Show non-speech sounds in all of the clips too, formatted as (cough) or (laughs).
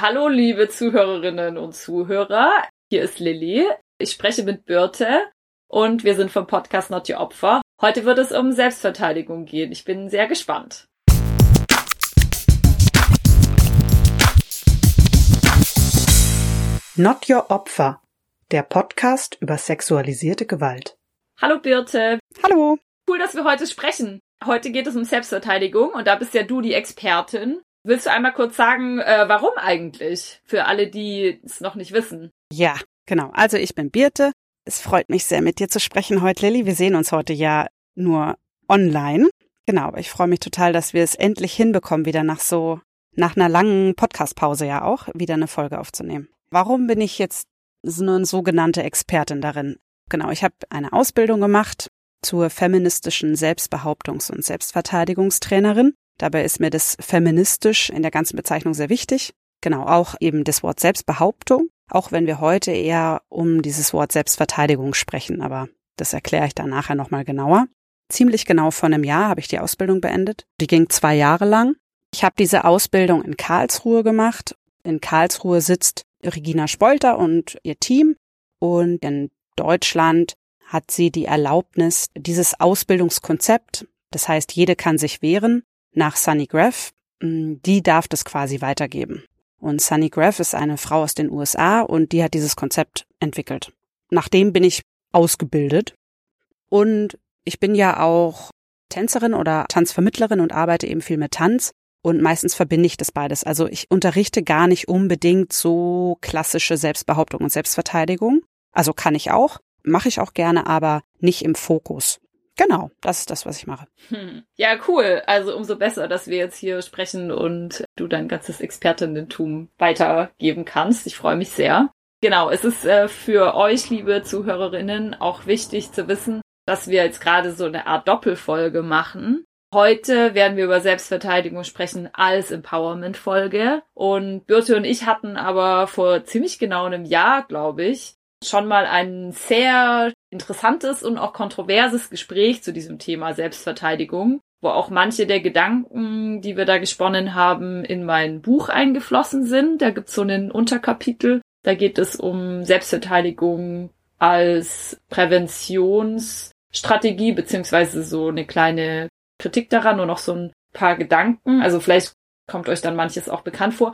Hallo, liebe Zuhörerinnen und Zuhörer. Hier ist Lilly. Ich spreche mit Birte und wir sind vom Podcast Not Your Opfer. Heute wird es um Selbstverteidigung gehen. Ich bin sehr gespannt. Not Your Opfer, der Podcast über sexualisierte Gewalt. Hallo Birte. Hallo. Cool, dass wir heute sprechen. Heute geht es um Selbstverteidigung und da bist ja du die Expertin. Willst du einmal kurz sagen, äh, warum eigentlich? Für alle, die es noch nicht wissen. Ja, genau. Also ich bin Birte. Es freut mich sehr, mit dir zu sprechen heute, Lilly. Wir sehen uns heute ja nur online. Genau, aber ich freue mich total, dass wir es endlich hinbekommen, wieder nach so, nach einer langen Podcast-Pause ja auch, wieder eine Folge aufzunehmen. Warum bin ich jetzt so eine sogenannte Expertin darin? Genau, ich habe eine Ausbildung gemacht zur feministischen Selbstbehauptungs- und Selbstverteidigungstrainerin Dabei ist mir das feministisch in der ganzen Bezeichnung sehr wichtig. Genau, auch eben das Wort Selbstbehauptung, auch wenn wir heute eher um dieses Wort Selbstverteidigung sprechen, aber das erkläre ich dann nachher nochmal genauer. Ziemlich genau vor einem Jahr habe ich die Ausbildung beendet. Die ging zwei Jahre lang. Ich habe diese Ausbildung in Karlsruhe gemacht. In Karlsruhe sitzt Regina Spolter und ihr Team und in Deutschland hat sie die Erlaubnis, dieses Ausbildungskonzept, das heißt, jede kann sich wehren, nach Sunny Graff. Mm, die darf das quasi weitergeben. Und Sunny Graff ist eine Frau aus den USA und die hat dieses Konzept entwickelt. Nachdem bin ich ausgebildet und ich bin ja auch Tänzerin oder Tanzvermittlerin und arbeite eben viel mit Tanz und meistens verbinde ich das beides. Also ich unterrichte gar nicht unbedingt so klassische Selbstbehauptung und Selbstverteidigung. Also kann ich auch, mache ich auch gerne, aber nicht im Fokus. Genau, das ist das, was ich mache. Hm. Ja, cool. Also umso besser, dass wir jetzt hier sprechen und du dein ganzes Expertinnentum weitergeben kannst. Ich freue mich sehr. Genau, es ist äh, für euch, liebe Zuhörerinnen, auch wichtig zu wissen, dass wir jetzt gerade so eine Art Doppelfolge machen. Heute werden wir über Selbstverteidigung sprechen als Empowerment-Folge. Und Birte und ich hatten aber vor ziemlich genau einem Jahr, glaube ich, schon mal ein sehr interessantes und auch kontroverses Gespräch zu diesem Thema Selbstverteidigung, wo auch manche der Gedanken, die wir da gesponnen haben, in mein Buch eingeflossen sind. Da gibt's so einen Unterkapitel. Da geht es um Selbstverteidigung als Präventionsstrategie, beziehungsweise so eine kleine Kritik daran und noch so ein paar Gedanken. Also vielleicht kommt euch dann manches auch bekannt vor.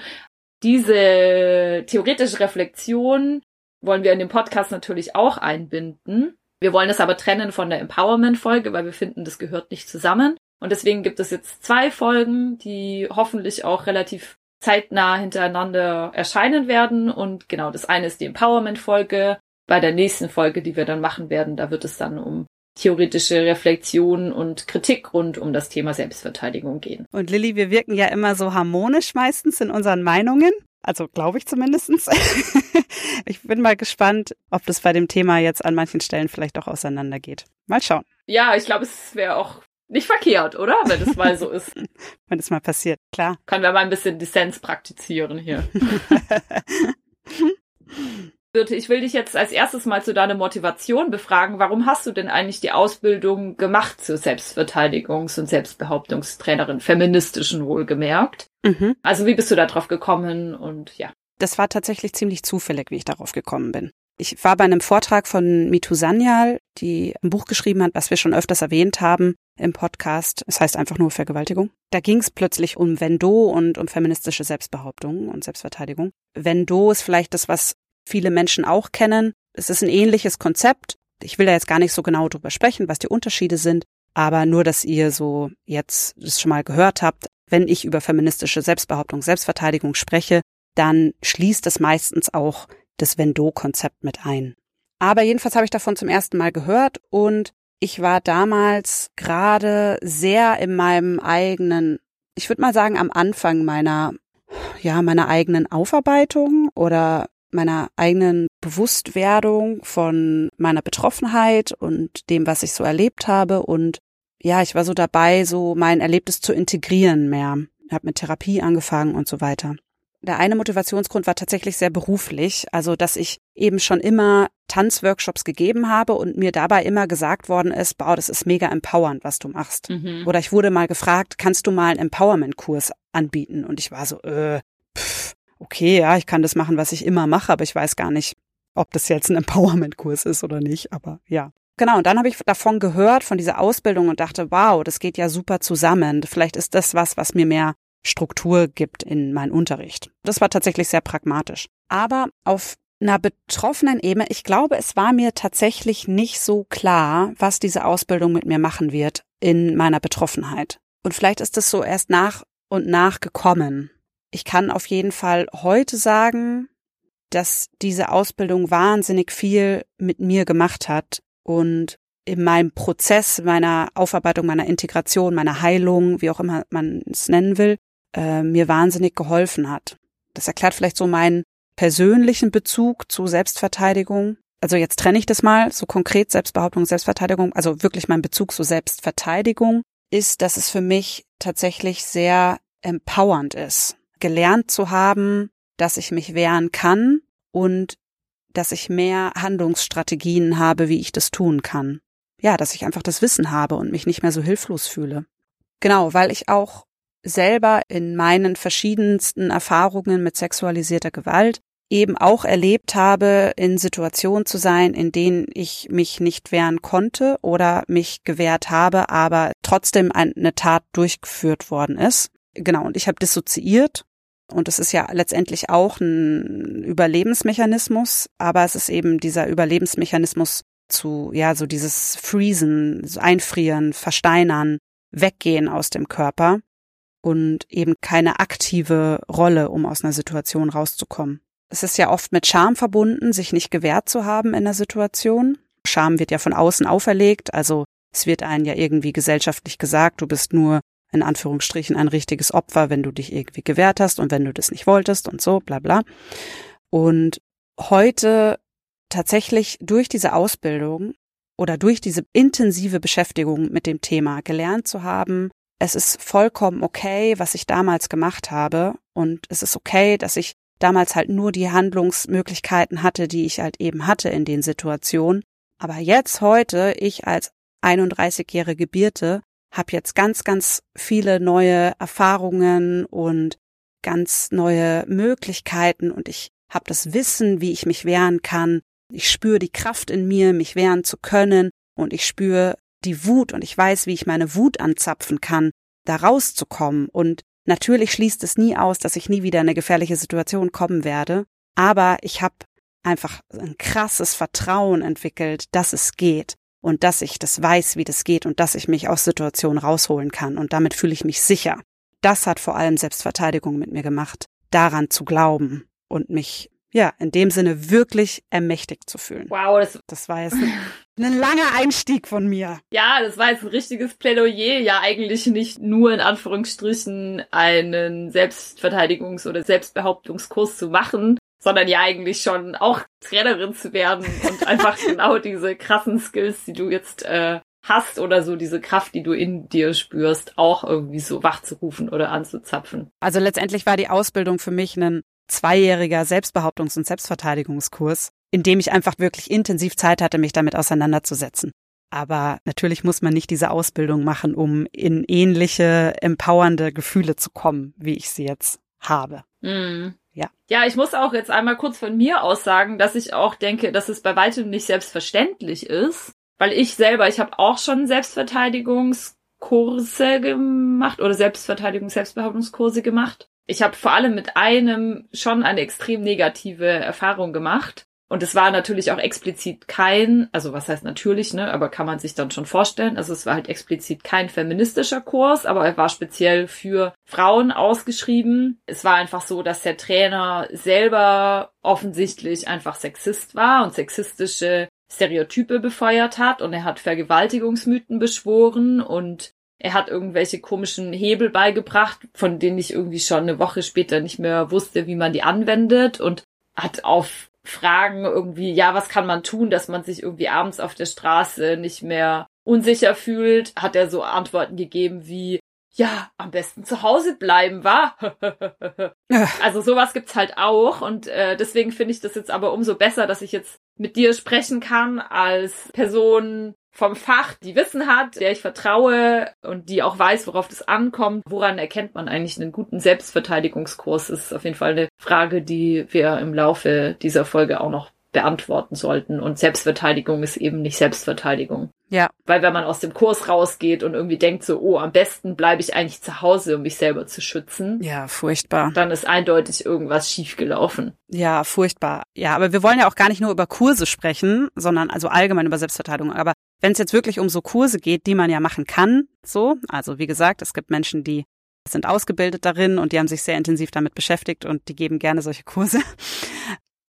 Diese theoretische Reflexion wollen wir in dem Podcast natürlich auch einbinden. Wir wollen es aber trennen von der Empowerment-Folge, weil wir finden, das gehört nicht zusammen. Und deswegen gibt es jetzt zwei Folgen, die hoffentlich auch relativ zeitnah hintereinander erscheinen werden. Und genau, das eine ist die Empowerment-Folge. Bei der nächsten Folge, die wir dann machen werden, da wird es dann um theoretische Reflexion und Kritik rund um das Thema Selbstverteidigung gehen. Und Lilly, wir wirken ja immer so harmonisch meistens in unseren Meinungen. Also glaube ich zumindestens. (laughs) ich bin mal gespannt, ob das bei dem Thema jetzt an manchen Stellen vielleicht auch auseinandergeht. Mal schauen. Ja, ich glaube, es wäre auch nicht verkehrt, oder? Wenn es mal so ist. (laughs) Wenn es mal passiert, klar. Können wir mal ein bisschen Dissens praktizieren hier. (laughs) Birte, ich will dich jetzt als erstes mal zu deiner Motivation befragen. Warum hast du denn eigentlich die Ausbildung gemacht zur Selbstverteidigungs- und Selbstbehauptungstrainerin, feministischen wohlgemerkt? Mhm. Also wie bist du da drauf gekommen und ja? Das war tatsächlich ziemlich zufällig, wie ich darauf gekommen bin. Ich war bei einem Vortrag von Mitu Sanyal, die ein Buch geschrieben hat, was wir schon öfters erwähnt haben im Podcast. Es heißt einfach nur Vergewaltigung. Da ging es plötzlich um Vendo und um feministische Selbstbehauptung und Selbstverteidigung. Vendo ist vielleicht das, was viele Menschen auch kennen. Es ist ein ähnliches Konzept. Ich will da jetzt gar nicht so genau drüber sprechen, was die Unterschiede sind, aber nur, dass ihr so jetzt das schon mal gehört habt. Wenn ich über feministische Selbstbehauptung, Selbstverteidigung spreche, dann schließt es meistens auch das Vendo-Konzept mit ein. Aber jedenfalls habe ich davon zum ersten Mal gehört und ich war damals gerade sehr in meinem eigenen, ich würde mal sagen, am Anfang meiner, ja, meiner eigenen Aufarbeitung oder meiner eigenen Bewusstwerdung von meiner Betroffenheit und dem, was ich so erlebt habe. Und ja, ich war so dabei, so mein Erlebtes zu integrieren mehr. Ich habe mit Therapie angefangen und so weiter. Der eine Motivationsgrund war tatsächlich sehr beruflich, also dass ich eben schon immer Tanzworkshops gegeben habe und mir dabei immer gesagt worden ist, boah, das ist mega empowernd, was du machst. Mhm. Oder ich wurde mal gefragt, kannst du mal einen Empowerment-Kurs anbieten? Und ich war so, äh, pff, okay, ja, ich kann das machen, was ich immer mache, aber ich weiß gar nicht, ob das jetzt ein Empowerment-Kurs ist oder nicht, aber ja. Genau, und dann habe ich davon gehört, von dieser Ausbildung und dachte, wow, das geht ja super zusammen. Vielleicht ist das was, was mir mehr Struktur gibt in meinen Unterricht. Das war tatsächlich sehr pragmatisch. Aber auf einer betroffenen Ebene, ich glaube, es war mir tatsächlich nicht so klar, was diese Ausbildung mit mir machen wird in meiner Betroffenheit. Und vielleicht ist es so erst nach und nach gekommen. Ich kann auf jeden Fall heute sagen, dass diese Ausbildung wahnsinnig viel mit mir gemacht hat und in meinem Prozess meiner Aufarbeitung, meiner Integration, meiner Heilung, wie auch immer man es nennen will, äh, mir wahnsinnig geholfen hat. Das erklärt vielleicht so meinen persönlichen Bezug zu Selbstverteidigung. Also jetzt trenne ich das mal, so konkret Selbstbehauptung, Selbstverteidigung, also wirklich mein Bezug zu Selbstverteidigung ist, dass es für mich tatsächlich sehr empowernd ist, gelernt zu haben, dass ich mich wehren kann und dass ich mehr Handlungsstrategien habe, wie ich das tun kann. Ja, dass ich einfach das Wissen habe und mich nicht mehr so hilflos fühle. Genau, weil ich auch selber in meinen verschiedensten Erfahrungen mit sexualisierter Gewalt eben auch erlebt habe, in Situationen zu sein, in denen ich mich nicht wehren konnte oder mich gewehrt habe, aber trotzdem eine Tat durchgeführt worden ist. Genau, und ich habe dissoziiert und es ist ja letztendlich auch ein Überlebensmechanismus, aber es ist eben dieser Überlebensmechanismus zu, ja, so dieses Freezen, Einfrieren, Versteinern, Weggehen aus dem Körper und eben keine aktive Rolle, um aus einer Situation rauszukommen. Es ist ja oft mit Scham verbunden, sich nicht gewehrt zu haben in der Situation. Scham wird ja von außen auferlegt, also es wird einen ja irgendwie gesellschaftlich gesagt, du bist nur in Anführungsstrichen ein richtiges Opfer, wenn du dich irgendwie gewehrt hast und wenn du das nicht wolltest und so, bla bla. Und heute tatsächlich durch diese Ausbildung oder durch diese intensive Beschäftigung mit dem Thema gelernt zu haben, es ist vollkommen okay, was ich damals gemacht habe und es ist okay, dass ich damals halt nur die Handlungsmöglichkeiten hatte, die ich halt eben hatte in den Situationen. Aber jetzt heute, ich als 31-jährige Birte, habe jetzt ganz, ganz viele neue Erfahrungen und ganz neue Möglichkeiten und ich habe das Wissen, wie ich mich wehren kann. Ich spüre die Kraft in mir, mich wehren zu können und ich spüre die Wut und ich weiß, wie ich meine Wut anzapfen kann, da rauszukommen. Und natürlich schließt es nie aus, dass ich nie wieder in eine gefährliche Situation kommen werde. Aber ich habe einfach ein krasses Vertrauen entwickelt, dass es geht und dass ich das weiß, wie das geht und dass ich mich aus Situationen rausholen kann. Und damit fühle ich mich sicher. Das hat vor allem Selbstverteidigung mit mir gemacht, daran zu glauben und mich ja, in dem Sinne wirklich ermächtigt zu fühlen. Wow, das, das war jetzt ein, ein langer Einstieg von mir. Ja, das war jetzt ein richtiges Plädoyer, ja eigentlich nicht nur in Anführungsstrichen einen Selbstverteidigungs- oder Selbstbehauptungskurs zu machen, sondern ja eigentlich schon auch Trainerin zu werden und einfach (laughs) genau diese krassen Skills, die du jetzt äh, hast oder so diese Kraft, die du in dir spürst, auch irgendwie so wachzurufen oder anzuzapfen. Also letztendlich war die Ausbildung für mich ein zweijähriger Selbstbehauptungs- und Selbstverteidigungskurs, in dem ich einfach wirklich intensiv Zeit hatte, mich damit auseinanderzusetzen. Aber natürlich muss man nicht diese Ausbildung machen, um in ähnliche empowernde Gefühle zu kommen, wie ich sie jetzt habe. Mm. Ja. Ja, ich muss auch jetzt einmal kurz von mir aus sagen, dass ich auch denke, dass es bei weitem nicht selbstverständlich ist, weil ich selber, ich habe auch schon Selbstverteidigungskurse gemacht oder Selbstverteidigungs-, Selbstbehauptungskurse gemacht ich habe vor allem mit einem schon eine extrem negative Erfahrung gemacht. Und es war natürlich auch explizit kein, also was heißt natürlich, ne, aber kann man sich dann schon vorstellen. Also es war halt explizit kein feministischer Kurs, aber er war speziell für Frauen ausgeschrieben. Es war einfach so, dass der Trainer selber offensichtlich einfach Sexist war und sexistische Stereotype befeuert hat und er hat Vergewaltigungsmythen beschworen und er hat irgendwelche komischen Hebel beigebracht, von denen ich irgendwie schon eine Woche später nicht mehr wusste, wie man die anwendet und hat auf Fragen irgendwie, ja, was kann man tun, dass man sich irgendwie abends auf der Straße nicht mehr unsicher fühlt, hat er so Antworten gegeben wie, ja, am besten zu Hause bleiben, wa? (laughs) also sowas gibt's halt auch und äh, deswegen finde ich das jetzt aber umso besser, dass ich jetzt mit dir sprechen kann als Person vom Fach, die Wissen hat, der ich vertraue und die auch weiß, worauf das ankommt. Woran erkennt man eigentlich einen guten Selbstverteidigungskurs? Das ist auf jeden Fall eine Frage, die wir im Laufe dieser Folge auch noch beantworten sollten. Und Selbstverteidigung ist eben nicht Selbstverteidigung. Ja. Weil wenn man aus dem Kurs rausgeht und irgendwie denkt so, oh, am besten bleibe ich eigentlich zu Hause, um mich selber zu schützen. Ja, furchtbar. Dann ist eindeutig irgendwas schiefgelaufen. Ja, furchtbar. Ja, aber wir wollen ja auch gar nicht nur über Kurse sprechen, sondern also allgemein über Selbstverteidigung. Aber wenn es jetzt wirklich um so Kurse geht, die man ja machen kann, so, also wie gesagt, es gibt Menschen, die sind ausgebildet darin und die haben sich sehr intensiv damit beschäftigt und die geben gerne solche Kurse.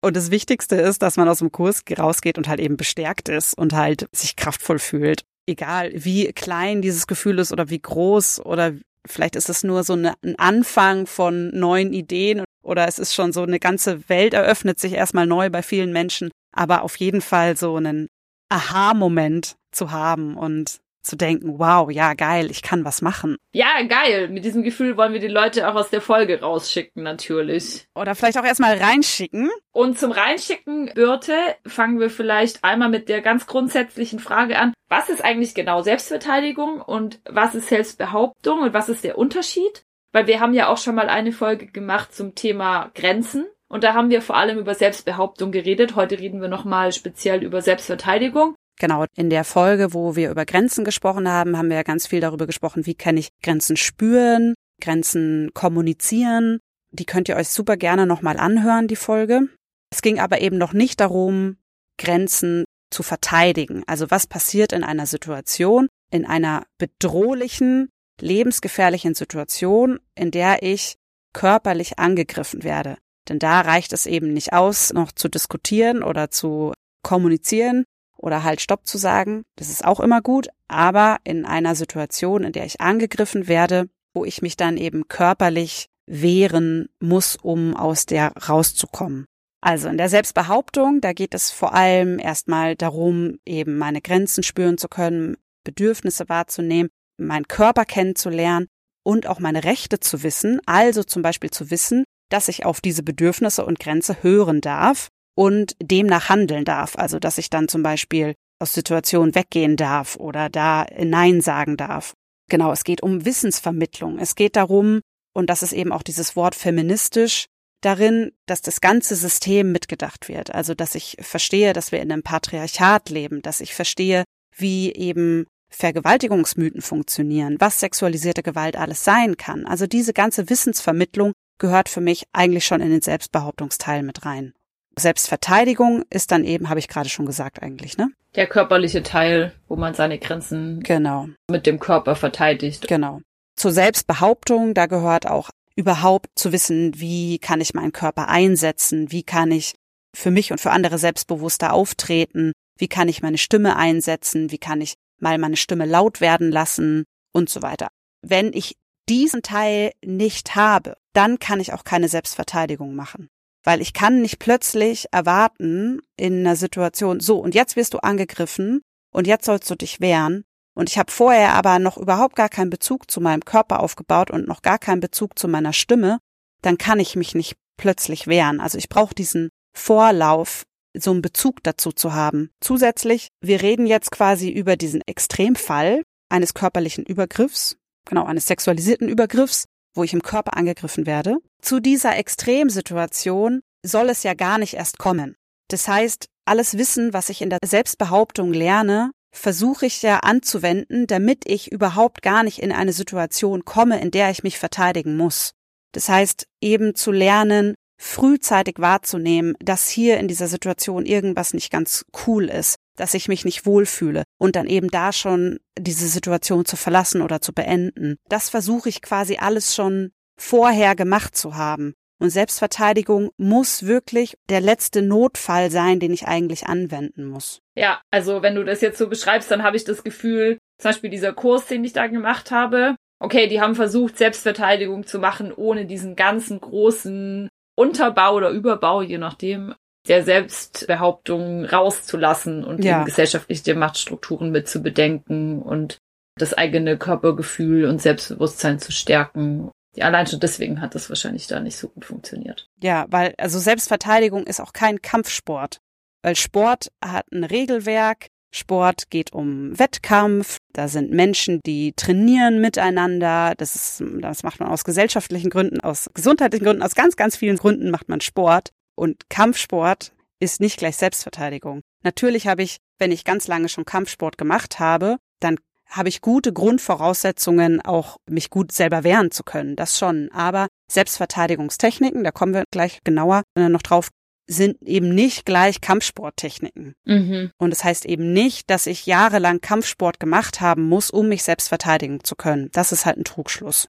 Und das Wichtigste ist, dass man aus dem Kurs rausgeht und halt eben bestärkt ist und halt sich kraftvoll fühlt. Egal, wie klein dieses Gefühl ist oder wie groß oder vielleicht ist es nur so eine, ein Anfang von neuen Ideen oder es ist schon so eine ganze Welt eröffnet sich erstmal neu bei vielen Menschen. Aber auf jeden Fall so einen Aha-Moment zu haben und zu denken, wow, ja, geil, ich kann was machen. Ja, geil. Mit diesem Gefühl wollen wir die Leute auch aus der Folge rausschicken, natürlich. Oder vielleicht auch erstmal reinschicken. Und zum Reinschicken, Birte, fangen wir vielleicht einmal mit der ganz grundsätzlichen Frage an. Was ist eigentlich genau Selbstverteidigung und was ist Selbstbehauptung und was ist der Unterschied? Weil wir haben ja auch schon mal eine Folge gemacht zum Thema Grenzen. Und da haben wir vor allem über Selbstbehauptung geredet. Heute reden wir nochmal speziell über Selbstverteidigung. Genau, in der Folge, wo wir über Grenzen gesprochen haben, haben wir ganz viel darüber gesprochen, wie kann ich Grenzen spüren, Grenzen kommunizieren. Die könnt ihr euch super gerne nochmal anhören, die Folge. Es ging aber eben noch nicht darum, Grenzen zu verteidigen. Also was passiert in einer Situation, in einer bedrohlichen, lebensgefährlichen Situation, in der ich körperlich angegriffen werde. Denn da reicht es eben nicht aus, noch zu diskutieren oder zu kommunizieren, oder halt Stopp zu sagen. Das ist auch immer gut. Aber in einer Situation, in der ich angegriffen werde, wo ich mich dann eben körperlich wehren muss, um aus der rauszukommen. Also in der Selbstbehauptung, da geht es vor allem erstmal darum, eben meine Grenzen spüren zu können, Bedürfnisse wahrzunehmen, meinen Körper kennenzulernen und auch meine Rechte zu wissen. Also zum Beispiel zu wissen, dass ich auf diese Bedürfnisse und Grenze hören darf und demnach handeln darf. Also dass ich dann zum Beispiel aus Situationen weggehen darf oder da Nein sagen darf. Genau, es geht um Wissensvermittlung. Es geht darum, und das ist eben auch dieses Wort feministisch, darin, dass das ganze System mitgedacht wird. Also dass ich verstehe, dass wir in einem Patriarchat leben, dass ich verstehe, wie eben Vergewaltigungsmythen funktionieren, was sexualisierte Gewalt alles sein kann. Also diese ganze Wissensvermittlung gehört für mich eigentlich schon in den Selbstbehauptungsteil mit rein. Selbstverteidigung ist dann eben, habe ich gerade schon gesagt eigentlich, ne? Der körperliche Teil, wo man seine Grenzen genau. mit dem Körper verteidigt. Genau. Zur Selbstbehauptung, da gehört auch überhaupt zu wissen, wie kann ich meinen Körper einsetzen, wie kann ich für mich und für andere selbstbewusster auftreten, wie kann ich meine Stimme einsetzen, wie kann ich mal meine Stimme laut werden lassen und so weiter. Wenn ich diesen Teil nicht habe, dann kann ich auch keine Selbstverteidigung machen. Weil ich kann nicht plötzlich erwarten in einer Situation, so, und jetzt wirst du angegriffen und jetzt sollst du dich wehren. Und ich habe vorher aber noch überhaupt gar keinen Bezug zu meinem Körper aufgebaut und noch gar keinen Bezug zu meiner Stimme, dann kann ich mich nicht plötzlich wehren. Also ich brauche diesen Vorlauf, so einen Bezug dazu zu haben. Zusätzlich, wir reden jetzt quasi über diesen Extremfall eines körperlichen Übergriffs, genau, eines sexualisierten Übergriffs, wo ich im Körper angegriffen werde. Zu dieser Extremsituation soll es ja gar nicht erst kommen. Das heißt, alles Wissen, was ich in der Selbstbehauptung lerne, versuche ich ja anzuwenden, damit ich überhaupt gar nicht in eine Situation komme, in der ich mich verteidigen muss. Das heißt, eben zu lernen, frühzeitig wahrzunehmen, dass hier in dieser Situation irgendwas nicht ganz cool ist, dass ich mich nicht wohlfühle und dann eben da schon diese Situation zu verlassen oder zu beenden. Das versuche ich quasi alles schon vorher gemacht zu haben. Und Selbstverteidigung muss wirklich der letzte Notfall sein, den ich eigentlich anwenden muss. Ja, also wenn du das jetzt so beschreibst, dann habe ich das Gefühl, zum Beispiel dieser Kurs, den ich da gemacht habe, okay, die haben versucht, Selbstverteidigung zu machen, ohne diesen ganzen großen Unterbau oder Überbau, je nachdem, der Selbstbehauptung rauszulassen und ja. eben gesellschaftliche Machtstrukturen mit zu bedenken und das eigene Körpergefühl und Selbstbewusstsein zu stärken. Ja, allein schon deswegen hat das wahrscheinlich da nicht so gut funktioniert. Ja, weil also Selbstverteidigung ist auch kein Kampfsport, weil Sport hat ein Regelwerk, Sport geht um Wettkampf. Da sind Menschen, die trainieren miteinander. Das ist, das macht man aus gesellschaftlichen Gründen, aus gesundheitlichen Gründen, aus ganz, ganz vielen Gründen macht man Sport. Und Kampfsport ist nicht gleich Selbstverteidigung. Natürlich habe ich, wenn ich ganz lange schon Kampfsport gemacht habe, dann habe ich gute Grundvoraussetzungen, auch mich gut selber wehren zu können. Das schon. Aber Selbstverteidigungstechniken, da kommen wir gleich genauer noch drauf, sind eben nicht gleich Kampfsporttechniken. Mhm. Und das heißt eben nicht, dass ich jahrelang Kampfsport gemacht haben muss, um mich selbst verteidigen zu können. Das ist halt ein Trugschluss.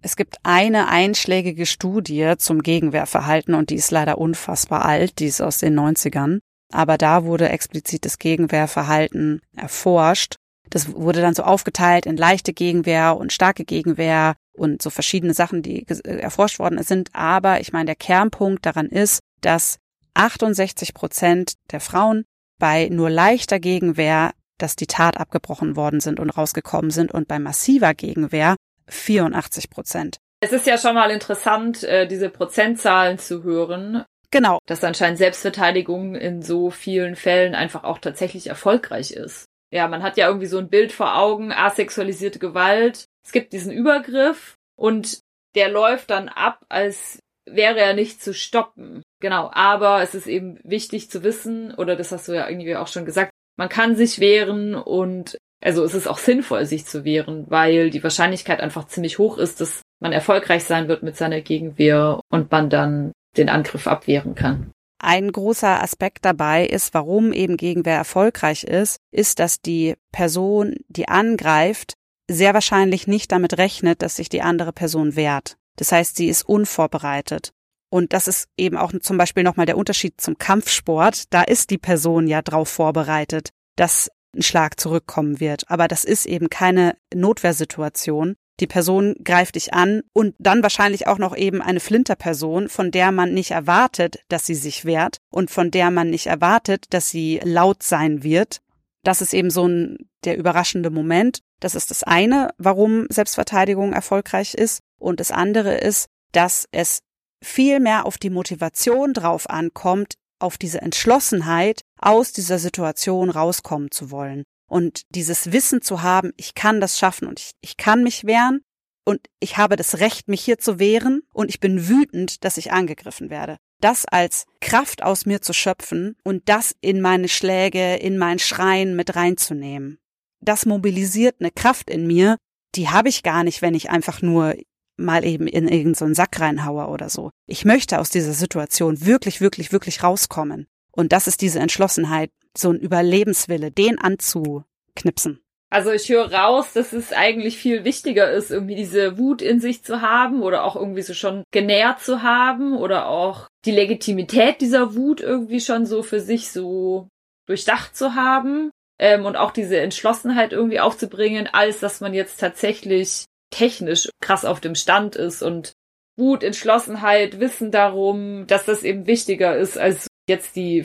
Es gibt eine einschlägige Studie zum Gegenwehrverhalten und die ist leider unfassbar alt, die ist aus den 90ern. Aber da wurde explizit das Gegenwehrverhalten erforscht. Das wurde dann so aufgeteilt in leichte Gegenwehr und starke Gegenwehr und so verschiedene Sachen, die erforscht worden sind. Aber ich meine, der Kernpunkt daran ist, dass 68 Prozent der Frauen bei nur leichter Gegenwehr, dass die Tat abgebrochen worden sind und rausgekommen sind und bei massiver Gegenwehr 84 Prozent. Es ist ja schon mal interessant, äh, diese Prozentzahlen zu hören. Genau. Dass anscheinend Selbstverteidigung in so vielen Fällen einfach auch tatsächlich erfolgreich ist. Ja, man hat ja irgendwie so ein Bild vor Augen, asexualisierte Gewalt. Es gibt diesen Übergriff und der läuft dann ab, als wäre er nicht zu stoppen. Genau, aber es ist eben wichtig zu wissen, oder das hast du ja irgendwie auch schon gesagt, man kann sich wehren und also es ist auch sinnvoll, sich zu wehren, weil die Wahrscheinlichkeit einfach ziemlich hoch ist, dass man erfolgreich sein wird mit seiner Gegenwehr und man dann den Angriff abwehren kann. Ein großer Aspekt dabei ist, warum eben Gegenwehr erfolgreich ist, ist, dass die Person, die angreift, sehr wahrscheinlich nicht damit rechnet, dass sich die andere Person wehrt. Das heißt, sie ist unvorbereitet. Und das ist eben auch zum Beispiel nochmal der Unterschied zum Kampfsport. Da ist die Person ja drauf vorbereitet, dass ein Schlag zurückkommen wird. Aber das ist eben keine Notwehrsituation. Die Person greift dich an und dann wahrscheinlich auch noch eben eine Flinterperson, von der man nicht erwartet, dass sie sich wehrt und von der man nicht erwartet, dass sie laut sein wird. Das ist eben so ein, der überraschende Moment. Das ist das eine, warum Selbstverteidigung erfolgreich ist. Und das andere ist, dass es viel mehr auf die Motivation drauf ankommt, auf diese Entschlossenheit, aus dieser Situation rauskommen zu wollen. Und dieses Wissen zu haben, ich kann das schaffen und ich, ich kann mich wehren und ich habe das Recht, mich hier zu wehren und ich bin wütend, dass ich angegriffen werde. Das als Kraft aus mir zu schöpfen und das in meine Schläge, in mein Schreien mit reinzunehmen. Das mobilisiert eine Kraft in mir, die habe ich gar nicht, wenn ich einfach nur mal eben in irgendeinen so Sack reinhaue oder so. Ich möchte aus dieser Situation wirklich, wirklich, wirklich rauskommen. Und das ist diese Entschlossenheit, so ein Überlebenswille, den anzuknipsen. Also ich höre raus, dass es eigentlich viel wichtiger ist, irgendwie diese Wut in sich zu haben oder auch irgendwie so schon genährt zu haben oder auch die Legitimität dieser Wut irgendwie schon so für sich so durchdacht zu haben ähm, und auch diese Entschlossenheit irgendwie aufzubringen, als dass man jetzt tatsächlich technisch krass auf dem Stand ist und Wut, Entschlossenheit, Wissen darum, dass das eben wichtiger ist als jetzt die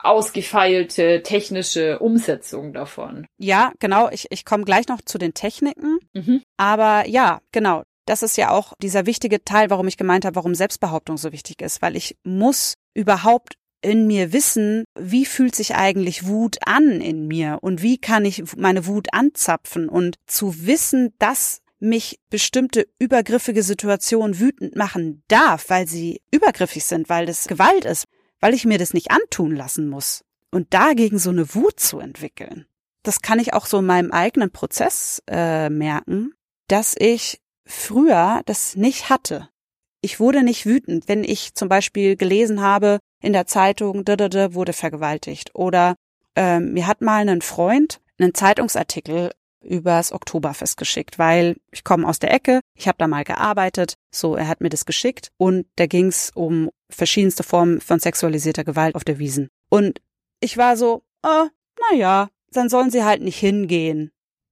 ausgefeilte technische Umsetzung davon. Ja, genau. Ich, ich komme gleich noch zu den Techniken. Mhm. Aber ja, genau. Das ist ja auch dieser wichtige Teil, warum ich gemeint habe, warum Selbstbehauptung so wichtig ist, weil ich muss überhaupt in mir wissen, wie fühlt sich eigentlich Wut an in mir und wie kann ich meine Wut anzapfen und zu wissen, dass mich bestimmte übergriffige Situationen wütend machen darf, weil sie übergriffig sind, weil das Gewalt ist, weil ich mir das nicht antun lassen muss. Und dagegen so eine Wut zu entwickeln. Das kann ich auch so in meinem eigenen Prozess äh, merken, dass ich früher das nicht hatte. Ich wurde nicht wütend, wenn ich zum Beispiel gelesen habe in der Zeitung, da, da, da wurde vergewaltigt. Oder äh, mir hat mal ein Freund einen Zeitungsartikel übers Oktoberfest geschickt, weil ich komme aus der Ecke, ich habe da mal gearbeitet, so er hat mir das geschickt und da ging's um verschiedenste Formen von sexualisierter Gewalt auf der Wiesen. Und ich war so, oh, na ja, dann sollen sie halt nicht hingehen.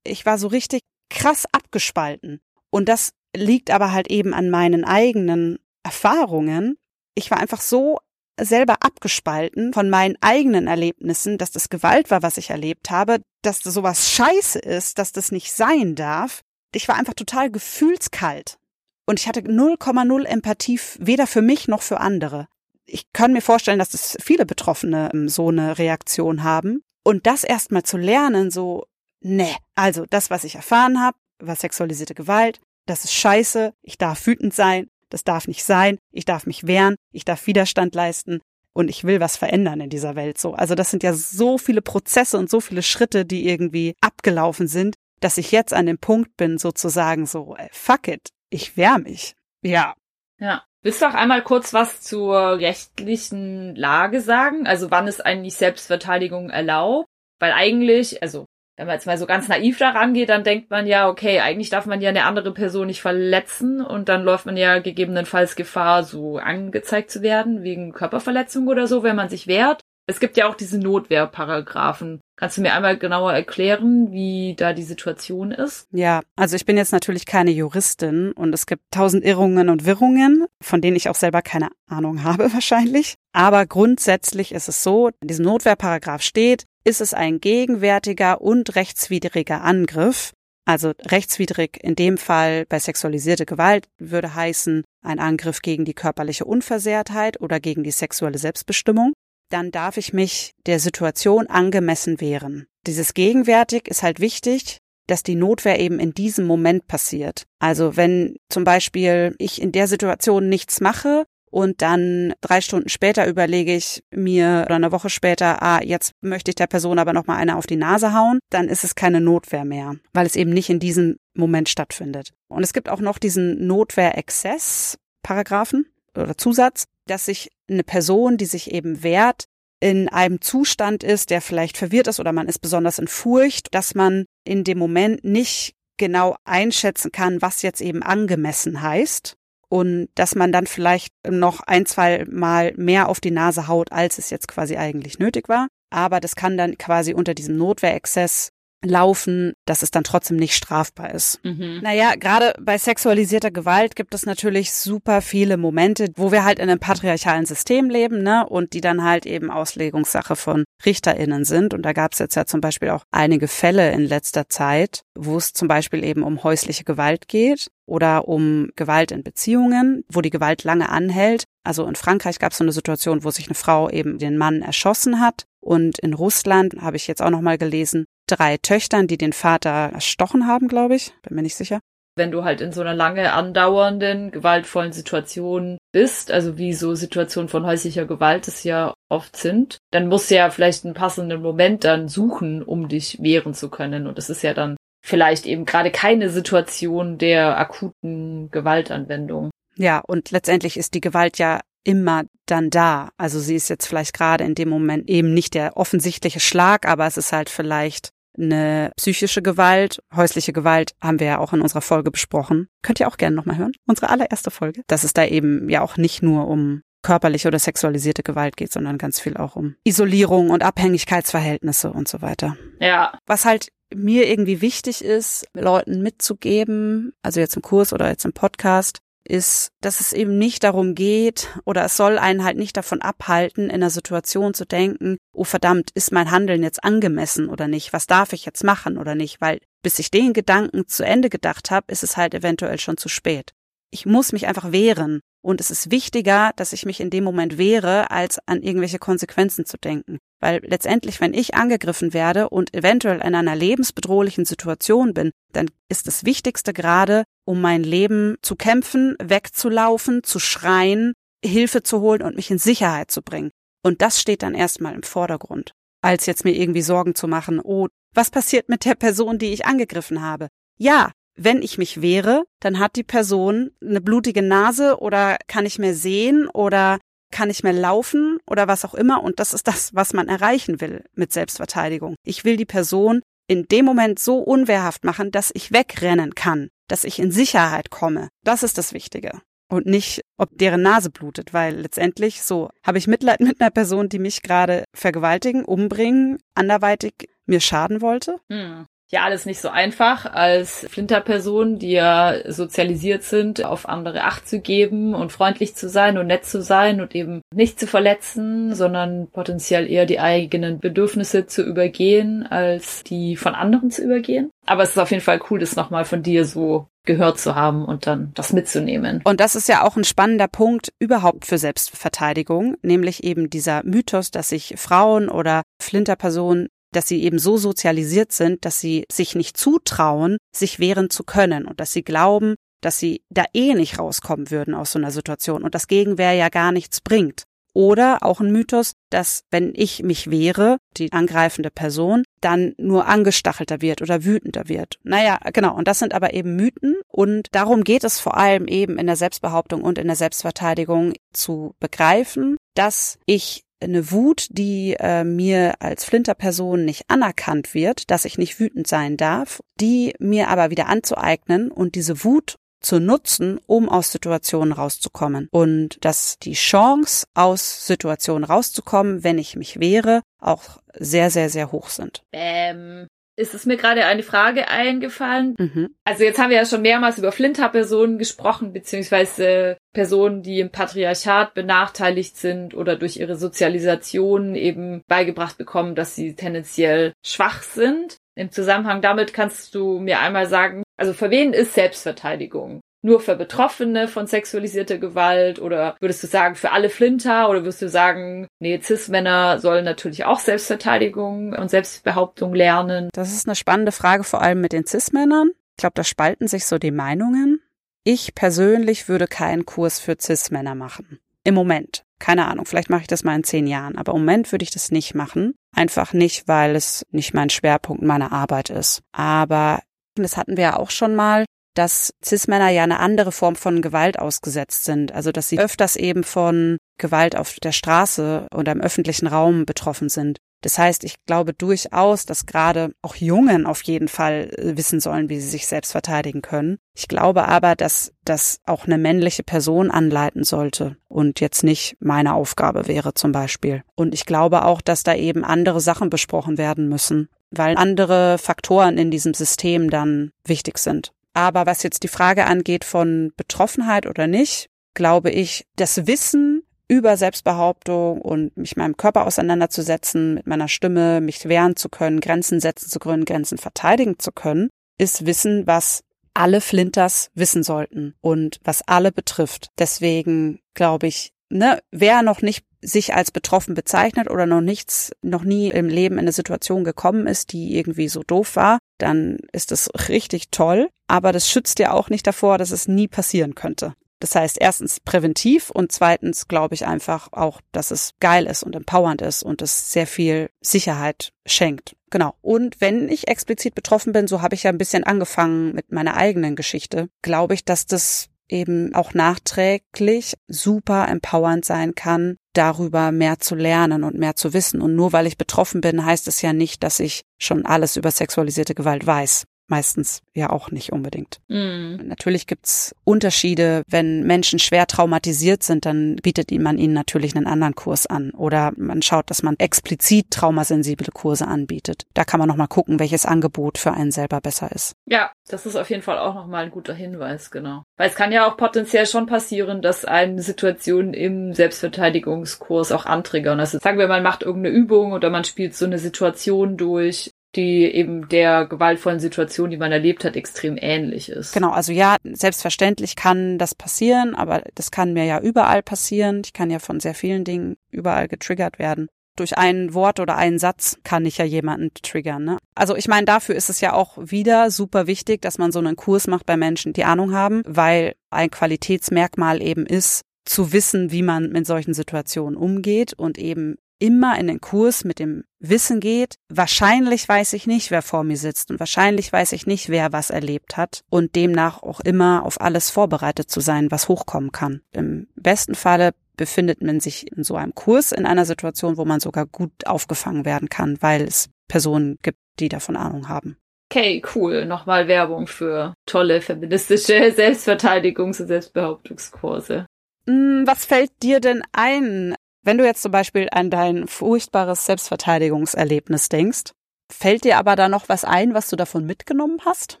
Ich war so richtig krass abgespalten und das liegt aber halt eben an meinen eigenen Erfahrungen. Ich war einfach so selber abgespalten von meinen eigenen Erlebnissen, dass das Gewalt war, was ich erlebt habe, dass das sowas scheiße ist, dass das nicht sein darf. Ich war einfach total gefühlskalt. Und ich hatte 0,0 Empathie, weder für mich noch für andere. Ich kann mir vorstellen, dass das viele Betroffene ähm, so eine Reaktion haben. Und das erstmal zu lernen, so, ne, also das, was ich erfahren habe, war sexualisierte Gewalt, das ist scheiße, ich darf wütend sein, das darf nicht sein, ich darf mich wehren, ich darf Widerstand leisten und ich will was verändern in dieser Welt so. Also das sind ja so viele Prozesse und so viele Schritte, die irgendwie abgelaufen sind, dass ich jetzt an dem Punkt bin, sozusagen so, ey, fuck it, ich wehr mich. Ja. Ja. Willst du auch einmal kurz was zur rechtlichen Lage sagen? Also wann ist eigentlich Selbstverteidigung erlaubt? Weil eigentlich, also wenn man jetzt mal so ganz naiv daran geht, dann denkt man ja, okay, eigentlich darf man ja eine andere Person nicht verletzen und dann läuft man ja gegebenenfalls Gefahr, so angezeigt zu werden wegen Körperverletzung oder so, wenn man sich wehrt. Es gibt ja auch diese Notwehrparagraphen. Kannst du mir einmal genauer erklären, wie da die Situation ist? Ja, also ich bin jetzt natürlich keine Juristin und es gibt tausend Irrungen und Wirrungen, von denen ich auch selber keine Ahnung habe (laughs) wahrscheinlich. Aber grundsätzlich ist es so, in diesem Notwehrparagraph steht, ist es ein gegenwärtiger und rechtswidriger Angriff. Also rechtswidrig in dem Fall bei sexualisierte Gewalt würde heißen ein Angriff gegen die körperliche Unversehrtheit oder gegen die sexuelle Selbstbestimmung dann darf ich mich der Situation angemessen wehren. Dieses gegenwärtig ist halt wichtig, dass die Notwehr eben in diesem Moment passiert. Also wenn zum Beispiel ich in der Situation nichts mache und dann drei Stunden später überlege ich mir oder eine Woche später, ah, jetzt möchte ich der Person aber noch mal eine auf die Nase hauen, dann ist es keine Notwehr mehr, weil es eben nicht in diesem Moment stattfindet. Und es gibt auch noch diesen Notwehr-Exzess Paragraphen oder Zusatz, dass sich eine Person, die sich eben wehrt, in einem Zustand ist, der vielleicht verwirrt ist oder man ist besonders in Furcht, dass man in dem Moment nicht genau einschätzen kann, was jetzt eben angemessen heißt und dass man dann vielleicht noch ein, zwei Mal mehr auf die Nase haut, als es jetzt quasi eigentlich nötig war. Aber das kann dann quasi unter diesem Notwehrexzess laufen, dass es dann trotzdem nicht strafbar ist. Mhm. Naja, gerade bei sexualisierter Gewalt gibt es natürlich super viele Momente, wo wir halt in einem patriarchalen System leben, ne, und die dann halt eben Auslegungssache von RichterInnen sind. Und da gab es jetzt ja zum Beispiel auch einige Fälle in letzter Zeit, wo es zum Beispiel eben um häusliche Gewalt geht oder um Gewalt in Beziehungen, wo die Gewalt lange anhält. Also in Frankreich gab es so eine Situation, wo sich eine Frau eben den Mann erschossen hat. Und in Russland habe ich jetzt auch noch mal gelesen, drei Töchtern, die den Vater erstochen haben, glaube ich. Bin mir nicht sicher. Wenn du halt in so einer lange andauernden, gewaltvollen Situation bist, also wie so Situationen von häuslicher Gewalt es ja oft sind, dann musst du ja vielleicht einen passenden Moment dann suchen, um dich wehren zu können. Und es ist ja dann vielleicht eben gerade keine Situation der akuten Gewaltanwendung. Ja, und letztendlich ist die Gewalt ja immer dann da. Also sie ist jetzt vielleicht gerade in dem Moment eben nicht der offensichtliche Schlag, aber es ist halt vielleicht eine psychische Gewalt, häusliche Gewalt haben wir ja auch in unserer Folge besprochen. Könnt ihr auch gerne nochmal hören. Unsere allererste Folge. Dass es da eben ja auch nicht nur um körperliche oder sexualisierte Gewalt geht, sondern ganz viel auch um Isolierung und Abhängigkeitsverhältnisse und so weiter. Ja. Was halt mir irgendwie wichtig ist, Leuten mitzugeben, also jetzt im Kurs oder jetzt im Podcast, ist, dass es eben nicht darum geht oder es soll einen halt nicht davon abhalten, in einer Situation zu denken, oh verdammt, ist mein Handeln jetzt angemessen oder nicht? Was darf ich jetzt machen oder nicht? Weil bis ich den Gedanken zu Ende gedacht habe, ist es halt eventuell schon zu spät. Ich muss mich einfach wehren. Und es ist wichtiger, dass ich mich in dem Moment wehre, als an irgendwelche Konsequenzen zu denken. Weil letztendlich, wenn ich angegriffen werde und eventuell in einer lebensbedrohlichen Situation bin, dann ist das Wichtigste gerade, um mein Leben zu kämpfen, wegzulaufen, zu schreien, Hilfe zu holen und mich in Sicherheit zu bringen. Und das steht dann erstmal im Vordergrund, als jetzt mir irgendwie Sorgen zu machen, oh, was passiert mit der Person, die ich angegriffen habe? Ja, wenn ich mich wehre, dann hat die Person eine blutige Nase oder kann ich mehr sehen oder kann ich mehr laufen oder was auch immer. Und das ist das, was man erreichen will mit Selbstverteidigung. Ich will die Person in dem Moment so unwehrhaft machen, dass ich wegrennen kann, dass ich in Sicherheit komme. Das ist das Wichtige. Und nicht, ob deren Nase blutet, weil letztendlich so habe ich Mitleid mit einer Person, die mich gerade vergewaltigen, umbringen, anderweitig mir schaden wollte. Hm ja alles nicht so einfach als Flinterpersonen, die ja sozialisiert sind, auf andere Acht zu geben und freundlich zu sein und nett zu sein und eben nicht zu verletzen, sondern potenziell eher die eigenen Bedürfnisse zu übergehen, als die von anderen zu übergehen. Aber es ist auf jeden Fall cool, das nochmal von dir so gehört zu haben und dann das mitzunehmen. Und das ist ja auch ein spannender Punkt überhaupt für Selbstverteidigung, nämlich eben dieser Mythos, dass sich Frauen oder Flinterpersonen dass sie eben so sozialisiert sind, dass sie sich nicht zutrauen, sich wehren zu können und dass sie glauben, dass sie da eh nicht rauskommen würden aus so einer Situation und das Gegenwehr ja gar nichts bringt. Oder auch ein Mythos, dass wenn ich mich wehre, die angreifende Person, dann nur angestachelter wird oder wütender wird. Naja, genau. Und das sind aber eben Mythen. Und darum geht es vor allem eben in der Selbstbehauptung und in der Selbstverteidigung zu begreifen, dass ich eine Wut, die äh, mir als Flinterperson nicht anerkannt wird, dass ich nicht wütend sein darf, die mir aber wieder anzueignen und diese Wut zu nutzen, um aus Situationen rauszukommen. Und dass die Chance, aus Situationen rauszukommen, wenn ich mich wehre, auch sehr, sehr, sehr hoch sind. Ähm, ist es mir gerade eine Frage eingefallen. Mhm. Also jetzt haben wir ja schon mehrmals über Flinter-Personen gesprochen, beziehungsweise Personen, die im Patriarchat benachteiligt sind oder durch ihre Sozialisation eben beigebracht bekommen, dass sie tendenziell schwach sind. Im Zusammenhang damit kannst du mir einmal sagen, also für wen ist Selbstverteidigung? Nur für Betroffene von sexualisierter Gewalt oder würdest du sagen für alle Flinter oder würdest du sagen, nee, Cis-Männer sollen natürlich auch Selbstverteidigung und Selbstbehauptung lernen? Das ist eine spannende Frage, vor allem mit den Cis-Männern. Ich glaube, da spalten sich so die Meinungen. Ich persönlich würde keinen Kurs für Cis-Männer machen. Im Moment. Keine Ahnung, vielleicht mache ich das mal in zehn Jahren, aber im Moment würde ich das nicht machen. Einfach nicht, weil es nicht mein Schwerpunkt meiner Arbeit ist. Aber das hatten wir ja auch schon mal, dass Cis-Männer ja eine andere Form von Gewalt ausgesetzt sind. Also dass sie öfters eben von Gewalt auf der Straße oder im öffentlichen Raum betroffen sind. Das heißt, ich glaube durchaus, dass gerade auch Jungen auf jeden Fall äh, wissen sollen, wie sie sich selbst verteidigen können. Ich glaube aber, dass das auch eine männliche Person anleiten sollte und jetzt nicht meine Aufgabe wäre zum Beispiel. Und ich glaube auch, dass da eben andere Sachen besprochen werden müssen, weil andere Faktoren in diesem System dann wichtig sind. Aber was jetzt die Frage angeht von Betroffenheit oder nicht, glaube ich, das Wissen über Selbstbehauptung und mich meinem Körper auseinanderzusetzen, mit meiner Stimme, mich wehren zu können, Grenzen setzen zu können, Grenzen verteidigen zu können, ist Wissen, was alle Flinters wissen sollten und was alle betrifft. Deswegen glaube ich, ne, wer noch nicht sich als betroffen bezeichnet oder noch nichts, noch nie im Leben in eine Situation gekommen ist, die irgendwie so doof war, dann ist das richtig toll. Aber das schützt ja auch nicht davor, dass es nie passieren könnte. Das heißt, erstens präventiv und zweitens glaube ich einfach auch, dass es geil ist und empowernd ist und es sehr viel Sicherheit schenkt. Genau. Und wenn ich explizit betroffen bin, so habe ich ja ein bisschen angefangen mit meiner eigenen Geschichte, glaube ich, dass das eben auch nachträglich super empowernd sein kann, darüber mehr zu lernen und mehr zu wissen. Und nur weil ich betroffen bin, heißt es ja nicht, dass ich schon alles über sexualisierte Gewalt weiß meistens ja auch nicht unbedingt. Mm. Natürlich gibt's Unterschiede. Wenn Menschen schwer traumatisiert sind, dann bietet man ihnen natürlich einen anderen Kurs an. Oder man schaut, dass man explizit traumasensible Kurse anbietet. Da kann man nochmal gucken, welches Angebot für einen selber besser ist. Ja, das ist auf jeden Fall auch nochmal ein guter Hinweis, genau. Weil es kann ja auch potenziell schon passieren, dass eine Situation im Selbstverteidigungskurs auch antriggern. Also sagen wir, man macht irgendeine Übung oder man spielt so eine Situation durch die eben der gewaltvollen Situation, die man erlebt hat, extrem ähnlich ist. Genau, also ja, selbstverständlich kann das passieren, aber das kann mir ja überall passieren. Ich kann ja von sehr vielen Dingen überall getriggert werden. Durch ein Wort oder einen Satz kann ich ja jemanden triggern. Ne? Also ich meine, dafür ist es ja auch wieder super wichtig, dass man so einen Kurs macht bei Menschen, die Ahnung haben, weil ein Qualitätsmerkmal eben ist, zu wissen, wie man mit solchen Situationen umgeht und eben immer in den Kurs mit dem Wissen geht, wahrscheinlich weiß ich nicht, wer vor mir sitzt und wahrscheinlich weiß ich nicht, wer was erlebt hat und demnach auch immer auf alles vorbereitet zu sein, was hochkommen kann. Im besten Falle befindet man sich in so einem Kurs in einer Situation, wo man sogar gut aufgefangen werden kann, weil es Personen gibt, die davon Ahnung haben. Okay, cool. Nochmal Werbung für tolle feministische (laughs) Selbstverteidigungs- und Selbstbehauptungskurse. Hm, was fällt dir denn ein wenn du jetzt zum Beispiel an dein furchtbares Selbstverteidigungserlebnis denkst, fällt dir aber da noch was ein, was du davon mitgenommen hast?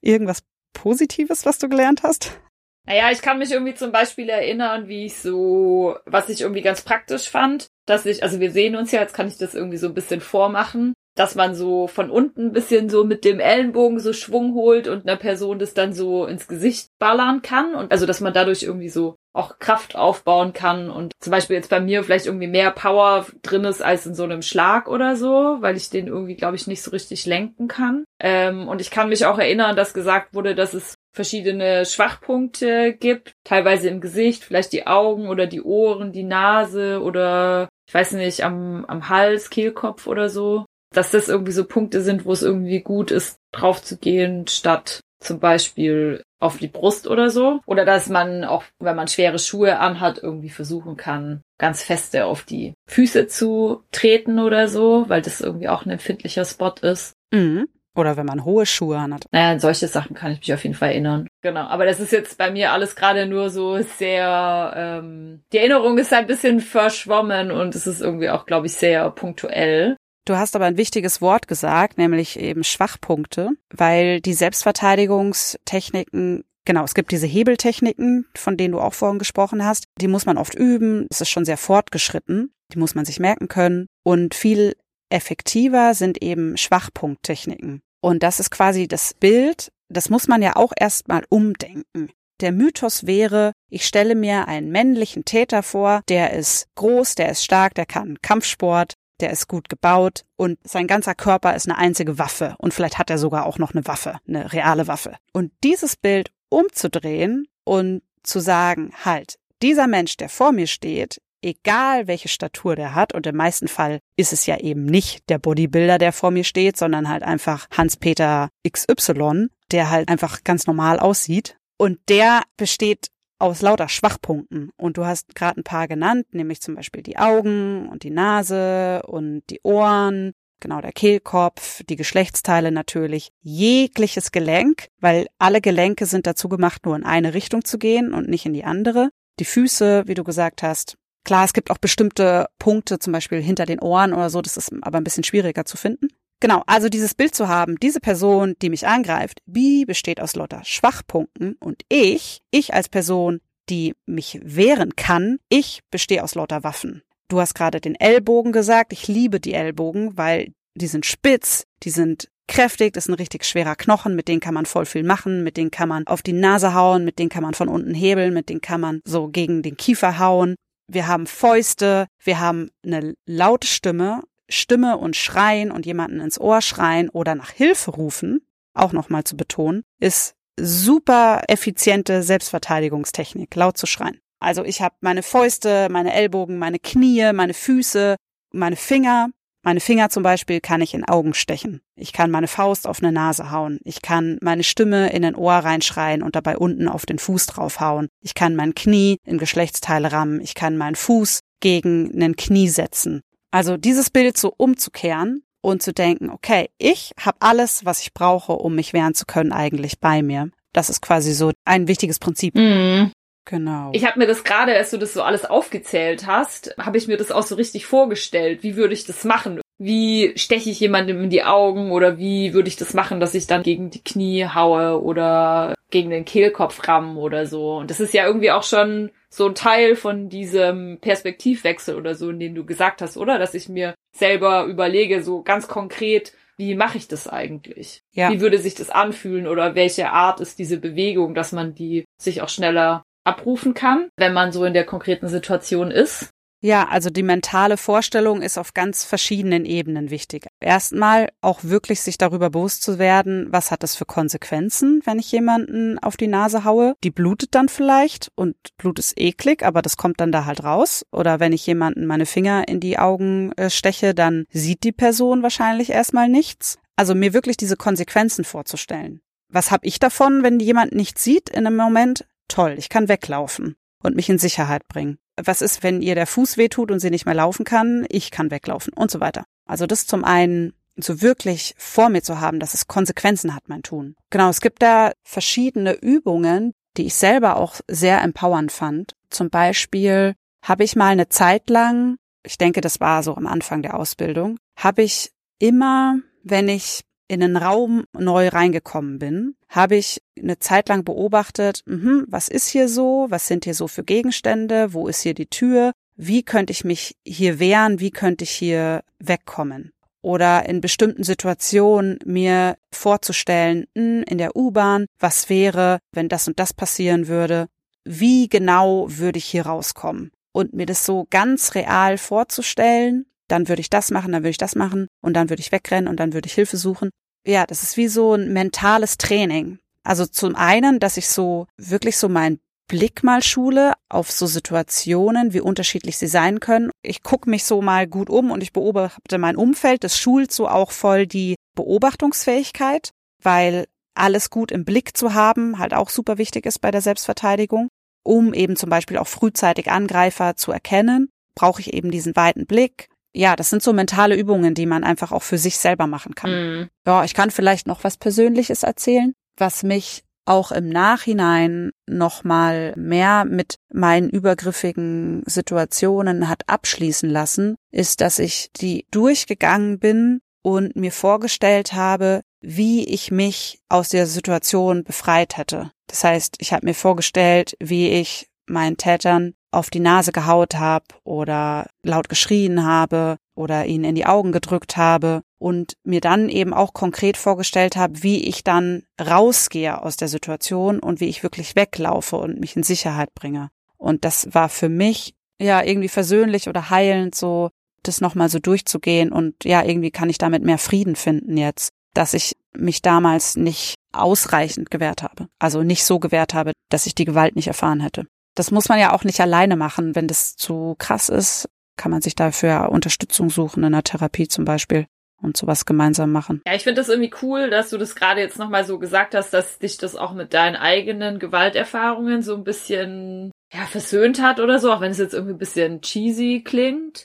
Irgendwas Positives, was du gelernt hast? Naja, ich kann mich irgendwie zum Beispiel erinnern, wie ich so, was ich irgendwie ganz praktisch fand, dass ich, also wir sehen uns ja, jetzt kann ich das irgendwie so ein bisschen vormachen, dass man so von unten ein bisschen so mit dem Ellenbogen so Schwung holt und einer Person das dann so ins Gesicht ballern kann und also dass man dadurch irgendwie so auch Kraft aufbauen kann und zum Beispiel jetzt bei mir vielleicht irgendwie mehr Power drin ist als in so einem Schlag oder so, weil ich den irgendwie, glaube ich, nicht so richtig lenken kann. Ähm, und ich kann mich auch erinnern, dass gesagt wurde, dass es verschiedene Schwachpunkte gibt, teilweise im Gesicht, vielleicht die Augen oder die Ohren, die Nase oder ich weiß nicht, am, am Hals, Kehlkopf oder so. Dass das irgendwie so Punkte sind, wo es irgendwie gut ist, drauf zu gehen, statt zum Beispiel auf die Brust oder so. Oder dass man auch, wenn man schwere Schuhe anhat, irgendwie versuchen kann, ganz feste auf die Füße zu treten oder so, weil das irgendwie auch ein empfindlicher Spot ist. Mhm. Oder wenn man hohe Schuhe anhat. Naja, solche Sachen kann ich mich auf jeden Fall erinnern. Genau, aber das ist jetzt bei mir alles gerade nur so sehr, ähm, die Erinnerung ist ein bisschen verschwommen und es ist irgendwie auch, glaube ich, sehr punktuell. Du hast aber ein wichtiges Wort gesagt, nämlich eben Schwachpunkte, weil die Selbstverteidigungstechniken Genau, es gibt diese Hebeltechniken, von denen du auch vorhin gesprochen hast. Die muss man oft üben. Es ist schon sehr fortgeschritten. Die muss man sich merken können. Und viel effektiver sind eben Schwachpunkttechniken. Und das ist quasi das Bild, das muss man ja auch erstmal umdenken. Der Mythos wäre, ich stelle mir einen männlichen Täter vor, der ist groß, der ist stark, der kann Kampfsport, der ist gut gebaut und sein ganzer Körper ist eine einzige Waffe und vielleicht hat er sogar auch noch eine Waffe, eine reale Waffe. Und dieses Bild umzudrehen und zu sagen, halt, dieser Mensch, der vor mir steht, egal welche Statur der hat, und im meisten Fall ist es ja eben nicht der Bodybuilder, der vor mir steht, sondern halt einfach Hans-Peter XY, der halt einfach ganz normal aussieht. Und der besteht aus lauter Schwachpunkten. Und du hast gerade ein paar genannt, nämlich zum Beispiel die Augen und die Nase und die Ohren, genau der Kehlkopf, die Geschlechtsteile natürlich, jegliches Gelenk, weil alle Gelenke sind dazu gemacht, nur in eine Richtung zu gehen und nicht in die andere. Die Füße, wie du gesagt hast. Klar, es gibt auch bestimmte Punkte, zum Beispiel hinter den Ohren oder so, das ist aber ein bisschen schwieriger zu finden. Genau, also dieses Bild zu haben, diese Person, die mich angreift, die besteht aus lauter Schwachpunkten und ich, ich als Person, die mich wehren kann, ich bestehe aus lauter Waffen. Du hast gerade den Ellbogen gesagt, ich liebe die Ellbogen, weil die sind spitz, die sind kräftig, das ist ein richtig schwerer Knochen, mit denen kann man voll viel machen, mit denen kann man auf die Nase hauen, mit denen kann man von unten hebeln, mit denen kann man so gegen den Kiefer hauen. Wir haben Fäuste, wir haben eine laute Stimme, Stimme und Schreien und jemanden ins Ohr schreien oder nach Hilfe rufen, auch nochmal zu betonen, ist super effiziente Selbstverteidigungstechnik, laut zu schreien. Also ich habe meine Fäuste, meine Ellbogen, meine Knie, meine Füße, meine Finger. Meine Finger zum Beispiel kann ich in Augen stechen. Ich kann meine Faust auf eine Nase hauen. Ich kann meine Stimme in ein Ohr reinschreien und dabei unten auf den Fuß draufhauen. Ich kann mein Knie in Geschlechtsteile rammen. Ich kann meinen Fuß gegen einen Knie setzen. Also dieses Bild so umzukehren und zu denken, okay, ich habe alles, was ich brauche, um mich wehren zu können, eigentlich bei mir. Das ist quasi so ein wichtiges Prinzip. Mhm. Genau. Ich habe mir das gerade, als du das so alles aufgezählt hast, habe ich mir das auch so richtig vorgestellt. Wie würde ich das machen? Wie steche ich jemandem in die Augen oder wie würde ich das machen, dass ich dann gegen die Knie haue oder gegen den Kehlkopf ramm oder so. Und das ist ja irgendwie auch schon so ein Teil von diesem Perspektivwechsel oder so, in dem du gesagt hast, oder? Dass ich mir selber überlege, so ganz konkret, wie mache ich das eigentlich? Ja. Wie würde sich das anfühlen oder welche Art ist diese Bewegung, dass man die sich auch schneller abrufen kann, wenn man so in der konkreten Situation ist. Ja, also die mentale Vorstellung ist auf ganz verschiedenen Ebenen wichtig. Erstmal auch wirklich sich darüber bewusst zu werden, was hat das für Konsequenzen, wenn ich jemanden auf die Nase haue. Die blutet dann vielleicht und Blut ist eklig, aber das kommt dann da halt raus. Oder wenn ich jemanden meine Finger in die Augen äh, steche, dann sieht die Person wahrscheinlich erstmal nichts. Also mir wirklich diese Konsequenzen vorzustellen. Was habe ich davon, wenn jemand nichts sieht in einem Moment? Toll, ich kann weglaufen und mich in Sicherheit bringen. Was ist, wenn ihr der Fuß wehtut und sie nicht mehr laufen kann? Ich kann weglaufen und so weiter. Also das zum einen so wirklich vor mir zu haben, dass es Konsequenzen hat, mein Tun. Genau, es gibt da verschiedene Übungen, die ich selber auch sehr empowernd fand. Zum Beispiel habe ich mal eine Zeit lang, ich denke, das war so am Anfang der Ausbildung, habe ich immer, wenn ich in einen Raum neu reingekommen bin, habe ich eine Zeit lang beobachtet, mh, was ist hier so, was sind hier so für Gegenstände, wo ist hier die Tür, wie könnte ich mich hier wehren, wie könnte ich hier wegkommen. oder in bestimmten Situationen mir vorzustellen, hm, in der U-Bahn, was wäre, wenn das und das passieren würde, wie genau würde ich hier rauskommen? Und mir das so ganz real vorzustellen, dann würde ich das machen, dann würde ich das machen und dann würde ich wegrennen und dann würde ich Hilfe suchen. Ja, das ist wie so ein mentales Training. Also zum einen, dass ich so wirklich so mein Blick mal schule auf so Situationen, wie unterschiedlich sie sein können. Ich gucke mich so mal gut um und ich beobachte mein Umfeld. Das schult so auch voll die Beobachtungsfähigkeit, weil alles gut im Blick zu haben halt auch super wichtig ist bei der Selbstverteidigung. Um eben zum Beispiel auch frühzeitig Angreifer zu erkennen, brauche ich eben diesen weiten Blick. Ja, das sind so mentale Übungen, die man einfach auch für sich selber machen kann. Mhm. Ja, ich kann vielleicht noch was Persönliches erzählen, was mich auch im Nachhinein nochmal mehr mit meinen übergriffigen Situationen hat abschließen lassen, ist, dass ich die durchgegangen bin und mir vorgestellt habe, wie ich mich aus der Situation befreit hätte. Das heißt, ich habe mir vorgestellt, wie ich meinen Tätern auf die Nase gehaut habe oder laut geschrien habe oder ihnen in die Augen gedrückt habe und mir dann eben auch konkret vorgestellt habe, wie ich dann rausgehe aus der Situation und wie ich wirklich weglaufe und mich in Sicherheit bringe. Und das war für mich ja irgendwie versöhnlich oder heilend so, das nochmal so durchzugehen und ja, irgendwie kann ich damit mehr Frieden finden jetzt, dass ich mich damals nicht ausreichend gewehrt habe. Also nicht so gewehrt habe, dass ich die Gewalt nicht erfahren hätte. Das muss man ja auch nicht alleine machen. Wenn das zu krass ist, kann man sich dafür Unterstützung suchen in der Therapie zum Beispiel und sowas gemeinsam machen. Ja, ich finde das irgendwie cool, dass du das gerade jetzt nochmal so gesagt hast, dass dich das auch mit deinen eigenen Gewalterfahrungen so ein bisschen ja, versöhnt hat oder so, auch wenn es jetzt irgendwie ein bisschen cheesy klingt.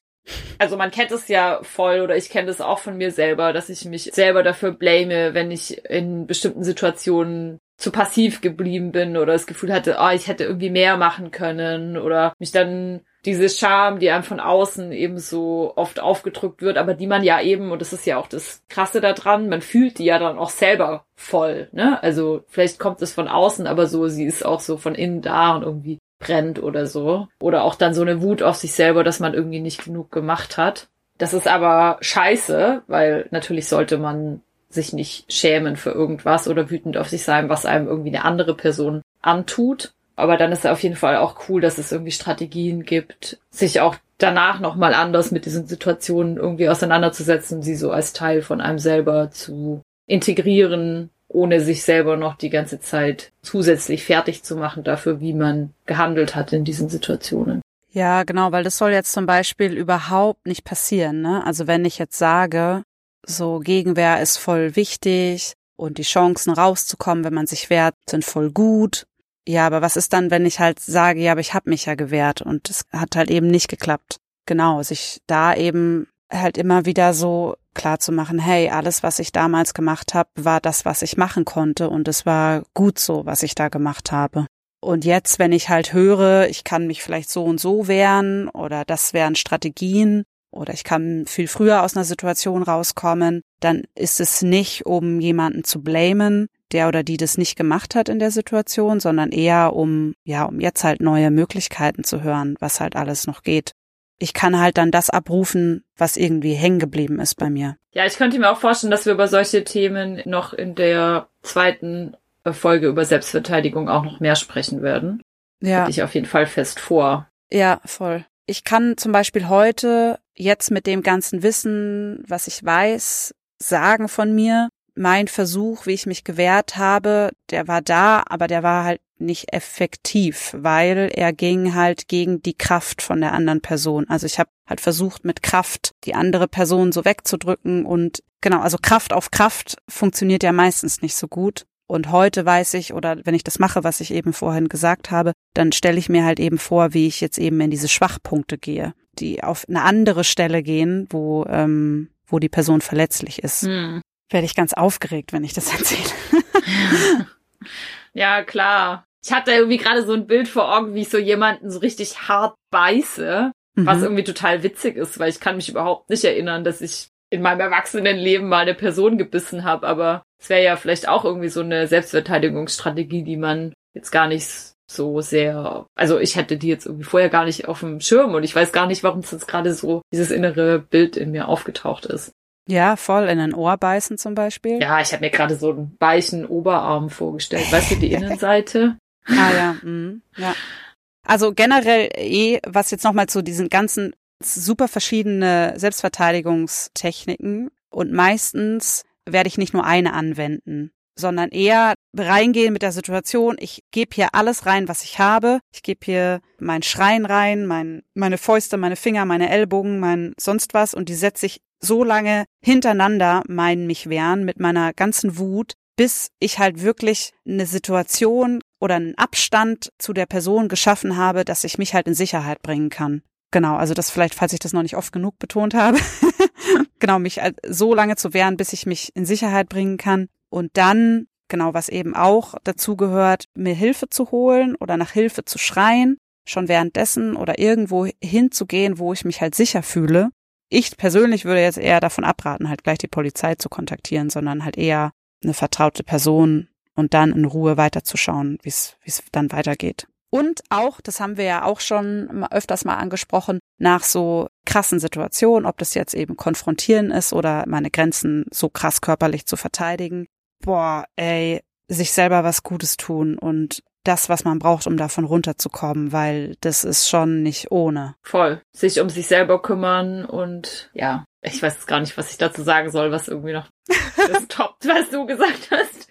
Also man kennt es ja voll oder ich kenne das auch von mir selber, dass ich mich selber dafür blame, wenn ich in bestimmten Situationen zu passiv geblieben bin oder das Gefühl hatte, oh, ich hätte irgendwie mehr machen können oder mich dann diese Scham, die einem von außen eben so oft aufgedrückt wird, aber die man ja eben, und das ist ja auch das Krasse daran, man fühlt die ja dann auch selber voll, ne? Also vielleicht kommt es von außen, aber so, sie ist auch so von innen da und irgendwie brennt oder so. Oder auch dann so eine Wut auf sich selber, dass man irgendwie nicht genug gemacht hat. Das ist aber scheiße, weil natürlich sollte man sich nicht schämen für irgendwas oder wütend auf sich sein, was einem irgendwie eine andere Person antut. Aber dann ist es auf jeden Fall auch cool, dass es irgendwie Strategien gibt, sich auch danach nochmal anders mit diesen Situationen irgendwie auseinanderzusetzen, sie so als Teil von einem selber zu integrieren, ohne sich selber noch die ganze Zeit zusätzlich fertig zu machen dafür, wie man gehandelt hat in diesen Situationen. Ja, genau, weil das soll jetzt zum Beispiel überhaupt nicht passieren. Ne? Also wenn ich jetzt sage, so Gegenwehr ist voll wichtig und die Chancen rauszukommen, wenn man sich wehrt, sind voll gut. Ja, aber was ist dann, wenn ich halt sage, ja, aber ich habe mich ja gewehrt und es hat halt eben nicht geklappt. Genau, sich da eben halt immer wieder so klar zu machen, hey, alles, was ich damals gemacht habe, war das, was ich machen konnte und es war gut so, was ich da gemacht habe. Und jetzt, wenn ich halt höre, ich kann mich vielleicht so und so wehren oder das wären Strategien, oder ich kann viel früher aus einer Situation rauskommen, dann ist es nicht, um jemanden zu blamen, der oder die das nicht gemacht hat in der Situation, sondern eher um, ja, um jetzt halt neue Möglichkeiten zu hören, was halt alles noch geht. Ich kann halt dann das abrufen, was irgendwie hängen geblieben ist bei mir. Ja, ich könnte mir auch vorstellen, dass wir über solche Themen noch in der zweiten Folge über Selbstverteidigung auch noch mehr sprechen werden. Ja. Hatte ich auf jeden Fall fest vor. Ja, voll. Ich kann zum Beispiel heute jetzt mit dem ganzen Wissen, was ich weiß, sagen von mir, mein Versuch, wie ich mich gewehrt habe, der war da, aber der war halt nicht effektiv, weil er ging halt gegen die Kraft von der anderen Person. Also ich habe halt versucht, mit Kraft die andere Person so wegzudrücken und genau, also Kraft auf Kraft funktioniert ja meistens nicht so gut. Und heute weiß ich, oder wenn ich das mache, was ich eben vorhin gesagt habe, dann stelle ich mir halt eben vor, wie ich jetzt eben in diese Schwachpunkte gehe, die auf eine andere Stelle gehen, wo, ähm, wo die Person verletzlich ist. Hm. Werde ich ganz aufgeregt, wenn ich das (laughs) erzähle. (laughs) ja, klar. Ich hatte irgendwie gerade so ein Bild vor Augen, wie ich so jemanden so richtig hart beiße, mhm. was irgendwie total witzig ist, weil ich kann mich überhaupt nicht erinnern, dass ich in meinem Erwachsenenleben mal eine Person gebissen habe, aber es wäre ja vielleicht auch irgendwie so eine Selbstverteidigungsstrategie, die man jetzt gar nicht so sehr, also ich hätte die jetzt irgendwie vorher gar nicht auf dem Schirm und ich weiß gar nicht, warum es jetzt gerade so dieses innere Bild in mir aufgetaucht ist. Ja, voll in ein Ohr beißen zum Beispiel. Ja, ich habe mir gerade so einen weichen Oberarm vorgestellt. Weißt du, die (laughs) Innenseite? ah ja, mhm. ja. Also generell eh, was jetzt nochmal zu diesen ganzen super verschiedene Selbstverteidigungstechniken und meistens werde ich nicht nur eine anwenden, sondern eher reingehen mit der Situation, ich gebe hier alles rein, was ich habe. Ich gebe hier mein Schreien rein, mein, meine Fäuste, meine Finger, meine Ellbogen, mein sonst was und die setze ich so lange hintereinander, meinen mich wehren, mit meiner ganzen Wut, bis ich halt wirklich eine Situation oder einen Abstand zu der Person geschaffen habe, dass ich mich halt in Sicherheit bringen kann. Genau, also das vielleicht, falls ich das noch nicht oft genug betont habe. (laughs) genau, mich so lange zu wehren, bis ich mich in Sicherheit bringen kann. Und dann, genau, was eben auch dazu gehört, mir Hilfe zu holen oder nach Hilfe zu schreien, schon währenddessen oder irgendwo hinzugehen, wo ich mich halt sicher fühle. Ich persönlich würde jetzt eher davon abraten, halt gleich die Polizei zu kontaktieren, sondern halt eher eine vertraute Person und dann in Ruhe weiterzuschauen, wie es dann weitergeht. Und auch, das haben wir ja auch schon öfters mal angesprochen, nach so krassen Situationen, ob das jetzt eben konfrontieren ist oder meine Grenzen so krass körperlich zu verteidigen. Boah, ey, sich selber was Gutes tun und das, was man braucht, um davon runterzukommen, weil das ist schon nicht ohne. Voll. Sich um sich selber kümmern und ja, ich weiß gar nicht, was ich dazu sagen soll, was irgendwie noch (laughs) das toppt, was du gesagt hast.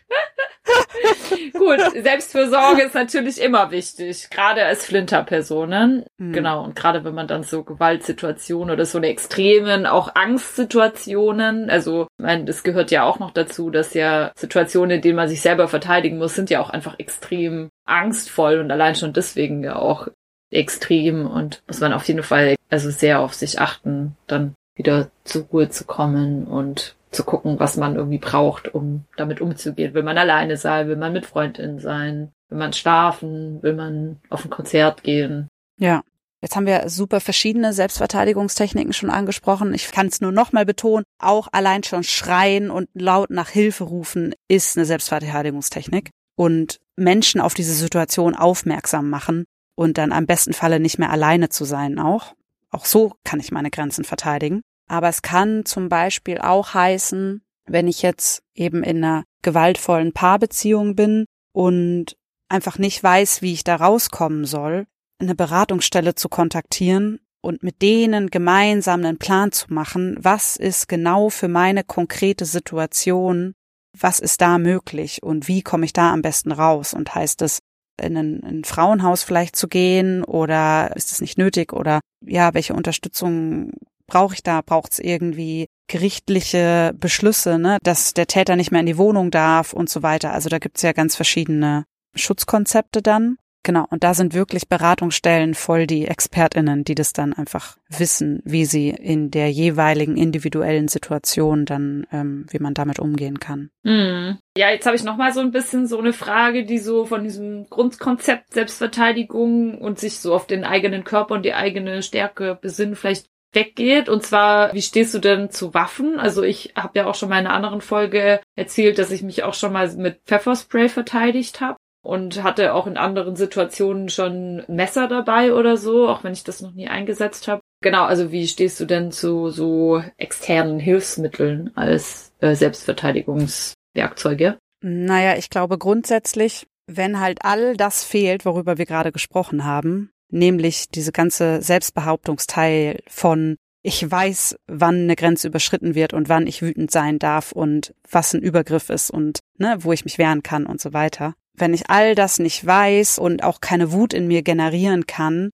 (laughs) Gut, Selbstfürsorge ist natürlich immer wichtig, gerade als Flinterpersonen. Mhm. Genau, und gerade wenn man dann so Gewaltsituationen oder so eine extremen, auch Angstsituationen, also, ich meine, das gehört ja auch noch dazu, dass ja Situationen, in denen man sich selber verteidigen muss, sind ja auch einfach extrem angstvoll und allein schon deswegen ja auch extrem und muss man auf jeden Fall also sehr auf sich achten, dann wieder zur Ruhe zu kommen und zu gucken, was man irgendwie braucht, um damit umzugehen. Will man alleine sein? Will man mit Freundinnen sein? Will man schlafen? Will man auf ein Konzert gehen? Ja. Jetzt haben wir super verschiedene Selbstverteidigungstechniken schon angesprochen. Ich kann es nur nochmal betonen, auch allein schon schreien und laut nach Hilfe rufen ist eine Selbstverteidigungstechnik. Und Menschen auf diese Situation aufmerksam machen und dann am besten Falle nicht mehr alleine zu sein auch. Auch so kann ich meine Grenzen verteidigen. Aber es kann zum Beispiel auch heißen, wenn ich jetzt eben in einer gewaltvollen Paarbeziehung bin und einfach nicht weiß, wie ich da rauskommen soll, eine Beratungsstelle zu kontaktieren und mit denen gemeinsam einen Plan zu machen, was ist genau für meine konkrete Situation, was ist da möglich und wie komme ich da am besten raus und heißt es, in ein, in ein Frauenhaus vielleicht zu gehen oder ist es nicht nötig oder ja, welche Unterstützung brauche ich da? Braucht es irgendwie gerichtliche Beschlüsse, ne, dass der Täter nicht mehr in die Wohnung darf und so weiter. Also da gibt's ja ganz verschiedene Schutzkonzepte dann. Genau, und da sind wirklich Beratungsstellen voll die ExpertInnen, die das dann einfach wissen, wie sie in der jeweiligen individuellen Situation dann, ähm, wie man damit umgehen kann. Mm. Ja, jetzt habe ich nochmal so ein bisschen so eine Frage, die so von diesem Grundkonzept Selbstverteidigung und sich so auf den eigenen Körper und die eigene Stärke besinnen, vielleicht weggeht. Und zwar, wie stehst du denn zu Waffen? Also ich habe ja auch schon mal in einer anderen Folge erzählt, dass ich mich auch schon mal mit Pfefferspray verteidigt habe und hatte auch in anderen Situationen schon Messer dabei oder so, auch wenn ich das noch nie eingesetzt habe. Genau, also wie stehst du denn zu so externen Hilfsmitteln als äh, Selbstverteidigungswerkzeuge? Naja, ich glaube grundsätzlich, wenn halt all das fehlt, worüber wir gerade gesprochen haben, nämlich diese ganze Selbstbehauptungsteil von ich weiß, wann eine Grenze überschritten wird und wann ich wütend sein darf und was ein Übergriff ist und ne, wo ich mich wehren kann und so weiter. Wenn ich all das nicht weiß und auch keine Wut in mir generieren kann,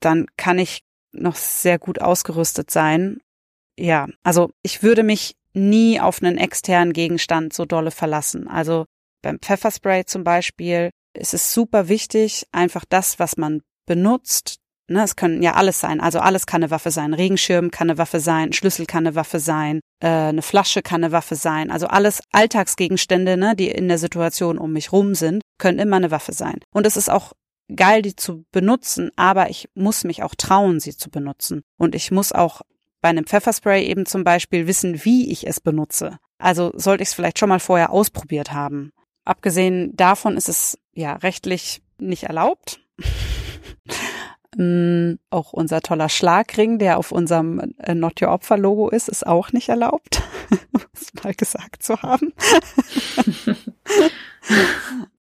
dann kann ich noch sehr gut ausgerüstet sein. Ja, also ich würde mich nie auf einen externen Gegenstand so dolle verlassen. Also beim Pfefferspray zum Beispiel ist es super wichtig, einfach das, was man benutzt. Ne, es können ja alles sein. Also alles kann eine Waffe sein. Regenschirm kann eine Waffe sein, Schlüssel kann eine Waffe sein, äh, eine Flasche kann eine Waffe sein. Also alles Alltagsgegenstände, ne, die in der Situation um mich rum sind, können immer eine Waffe sein. Und es ist auch geil, die zu benutzen, aber ich muss mich auch trauen, sie zu benutzen. Und ich muss auch bei einem Pfefferspray eben zum Beispiel wissen, wie ich es benutze. Also sollte ich es vielleicht schon mal vorher ausprobiert haben. Abgesehen davon ist es ja rechtlich nicht erlaubt. (laughs) Mm, auch unser toller Schlagring, der auf unserem äh, Not Your Opfer Logo ist, ist auch nicht erlaubt, (laughs) um mal gesagt zu haben. (laughs)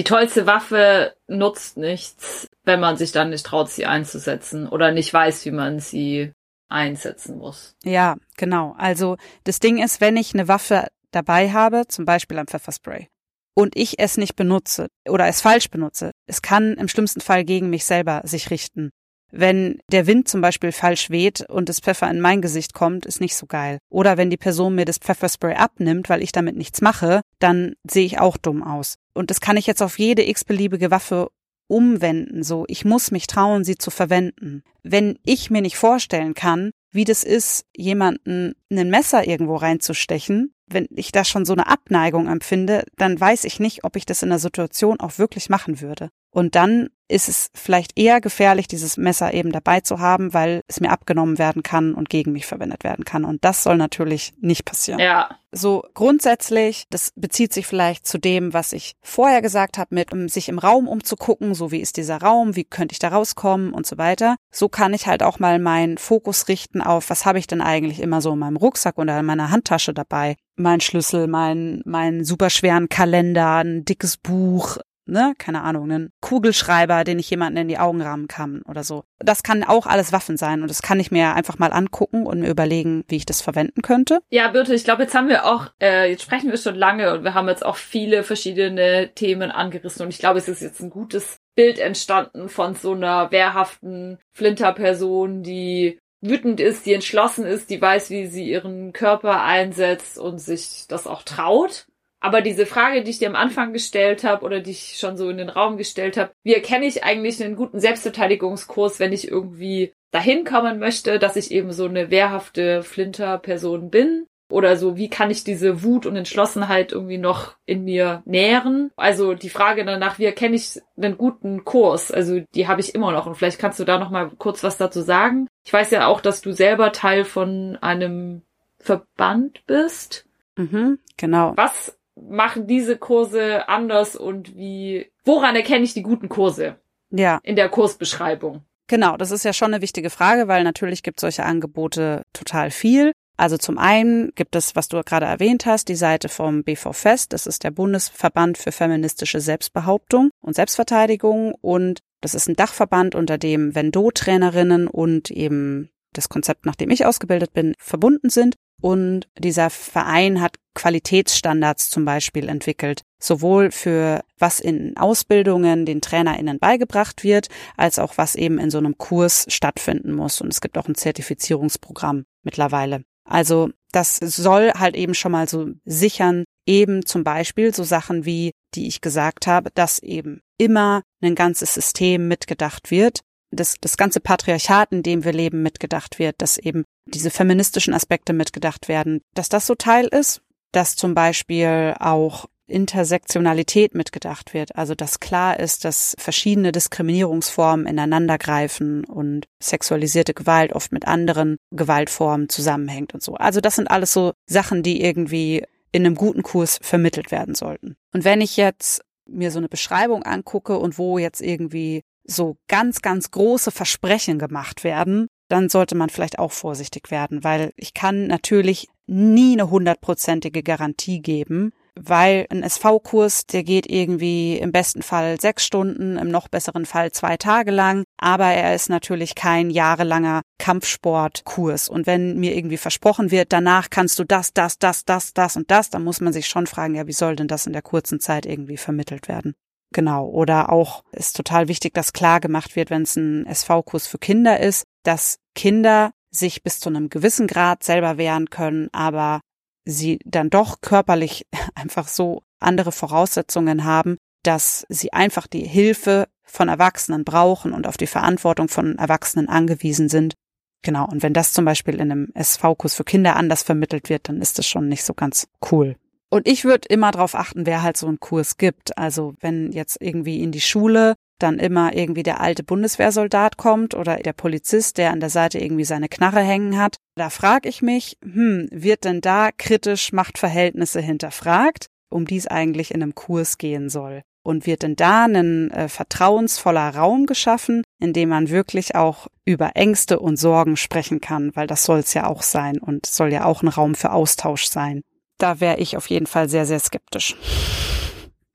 Die tollste Waffe nutzt nichts, wenn man sich dann nicht traut, sie einzusetzen oder nicht weiß, wie man sie einsetzen muss. Ja, genau. Also das Ding ist, wenn ich eine Waffe dabei habe, zum Beispiel ein Pfefferspray, und ich es nicht benutze oder es falsch benutze, es kann im schlimmsten Fall gegen mich selber sich richten. Wenn der Wind zum Beispiel falsch weht und das Pfeffer in mein Gesicht kommt, ist nicht so geil. Oder wenn die Person mir das Pfefferspray abnimmt, weil ich damit nichts mache, dann sehe ich auch dumm aus. Und das kann ich jetzt auf jede x-beliebige Waffe umwenden. So, ich muss mich trauen, sie zu verwenden. Wenn ich mir nicht vorstellen kann, wie das ist, jemanden ein Messer irgendwo reinzustechen, wenn ich da schon so eine Abneigung empfinde, dann weiß ich nicht, ob ich das in der Situation auch wirklich machen würde. Und dann ist es vielleicht eher gefährlich, dieses Messer eben dabei zu haben, weil es mir abgenommen werden kann und gegen mich verwendet werden kann. Und das soll natürlich nicht passieren. Ja. So grundsätzlich, das bezieht sich vielleicht zu dem, was ich vorher gesagt habe, mit um sich im Raum umzugucken, so wie ist dieser Raum, wie könnte ich da rauskommen und so weiter. So kann ich halt auch mal meinen Fokus richten auf, was habe ich denn eigentlich immer so in meinem Rucksack oder in meiner Handtasche dabei mein Schlüssel, mein, mein superschweren Kalender, ein dickes Buch, ne, keine Ahnung, einen Kugelschreiber, den ich jemanden in die Augen rahmen kann oder so. Das kann auch alles Waffen sein und das kann ich mir einfach mal angucken und mir überlegen, wie ich das verwenden könnte. Ja, Birte, ich glaube, jetzt haben wir auch, äh, jetzt sprechen wir schon lange und wir haben jetzt auch viele verschiedene Themen angerissen und ich glaube, es ist jetzt ein gutes Bild entstanden von so einer wehrhaften Flinterperson, die wütend ist, die entschlossen ist, die weiß, wie sie ihren Körper einsetzt und sich das auch traut. Aber diese Frage, die ich dir am Anfang gestellt habe oder die ich schon so in den Raum gestellt habe, wie erkenne ich eigentlich einen guten Selbstverteidigungskurs, wenn ich irgendwie dahin kommen möchte, dass ich eben so eine wehrhafte Flinter-Person bin? Oder so, wie kann ich diese Wut und Entschlossenheit irgendwie noch in mir nähren? Also die Frage danach, wie erkenne ich einen guten Kurs? Also die habe ich immer noch und vielleicht kannst du da noch mal kurz was dazu sagen. Ich weiß ja auch, dass du selber Teil von einem Verband bist. Mhm, genau. Was machen diese Kurse anders und wie, woran erkenne ich die guten Kurse? Ja. In der Kursbeschreibung. Genau, das ist ja schon eine wichtige Frage, weil natürlich gibt solche Angebote total viel. Also zum einen gibt es, was du gerade erwähnt hast, die Seite vom BV Fest. Das ist der Bundesverband für feministische Selbstbehauptung und Selbstverteidigung. Und das ist ein Dachverband, unter dem Vendo-Trainerinnen und eben das Konzept, nach dem ich ausgebildet bin, verbunden sind. Und dieser Verein hat Qualitätsstandards zum Beispiel entwickelt, sowohl für was in Ausbildungen den TrainerInnen beigebracht wird, als auch was eben in so einem Kurs stattfinden muss. Und es gibt auch ein Zertifizierungsprogramm mittlerweile. Also das soll halt eben schon mal so sichern, eben zum Beispiel so Sachen wie, die ich gesagt habe, dass eben immer ein ganzes System mitgedacht wird das, das ganze Patriarchat, in dem wir leben, mitgedacht wird, dass eben diese feministischen Aspekte mitgedacht werden, dass das so Teil ist, dass zum Beispiel auch Intersektionalität mitgedacht wird, also dass klar ist, dass verschiedene Diskriminierungsformen ineinandergreifen und sexualisierte Gewalt oft mit anderen Gewaltformen zusammenhängt und so. Also das sind alles so Sachen, die irgendwie in einem guten Kurs vermittelt werden sollten. Und wenn ich jetzt mir so eine Beschreibung angucke und wo jetzt irgendwie so ganz, ganz große Versprechen gemacht werden, dann sollte man vielleicht auch vorsichtig werden, weil ich kann natürlich nie eine hundertprozentige Garantie geben, weil ein SV-Kurs, der geht irgendwie im besten Fall sechs Stunden, im noch besseren Fall zwei Tage lang, aber er ist natürlich kein jahrelanger Kampfsportkurs. Und wenn mir irgendwie versprochen wird, danach kannst du das, das, das, das, das und das, dann muss man sich schon fragen, ja, wie soll denn das in der kurzen Zeit irgendwie vermittelt werden? Genau. Oder auch ist total wichtig, dass klar gemacht wird, wenn es ein SV-Kurs für Kinder ist, dass Kinder sich bis zu einem gewissen Grad selber wehren können, aber sie dann doch körperlich (laughs) einfach so andere Voraussetzungen haben, dass sie einfach die Hilfe von Erwachsenen brauchen und auf die Verantwortung von Erwachsenen angewiesen sind. Genau. Und wenn das zum Beispiel in einem SV-Kurs für Kinder anders vermittelt wird, dann ist das schon nicht so ganz cool. Und ich würde immer darauf achten, wer halt so einen Kurs gibt. Also wenn jetzt irgendwie in die Schule dann immer irgendwie der alte Bundeswehrsoldat kommt oder der Polizist, der an der Seite irgendwie seine Knarre hängen hat, da frage ich mich, hm, wird denn da kritisch Machtverhältnisse hinterfragt, um die es eigentlich in einem Kurs gehen soll? und wird denn da ein äh, vertrauensvoller Raum geschaffen, in dem man wirklich auch über Ängste und Sorgen sprechen kann, weil das soll es ja auch sein und soll ja auch ein Raum für Austausch sein. Da wäre ich auf jeden Fall sehr, sehr skeptisch.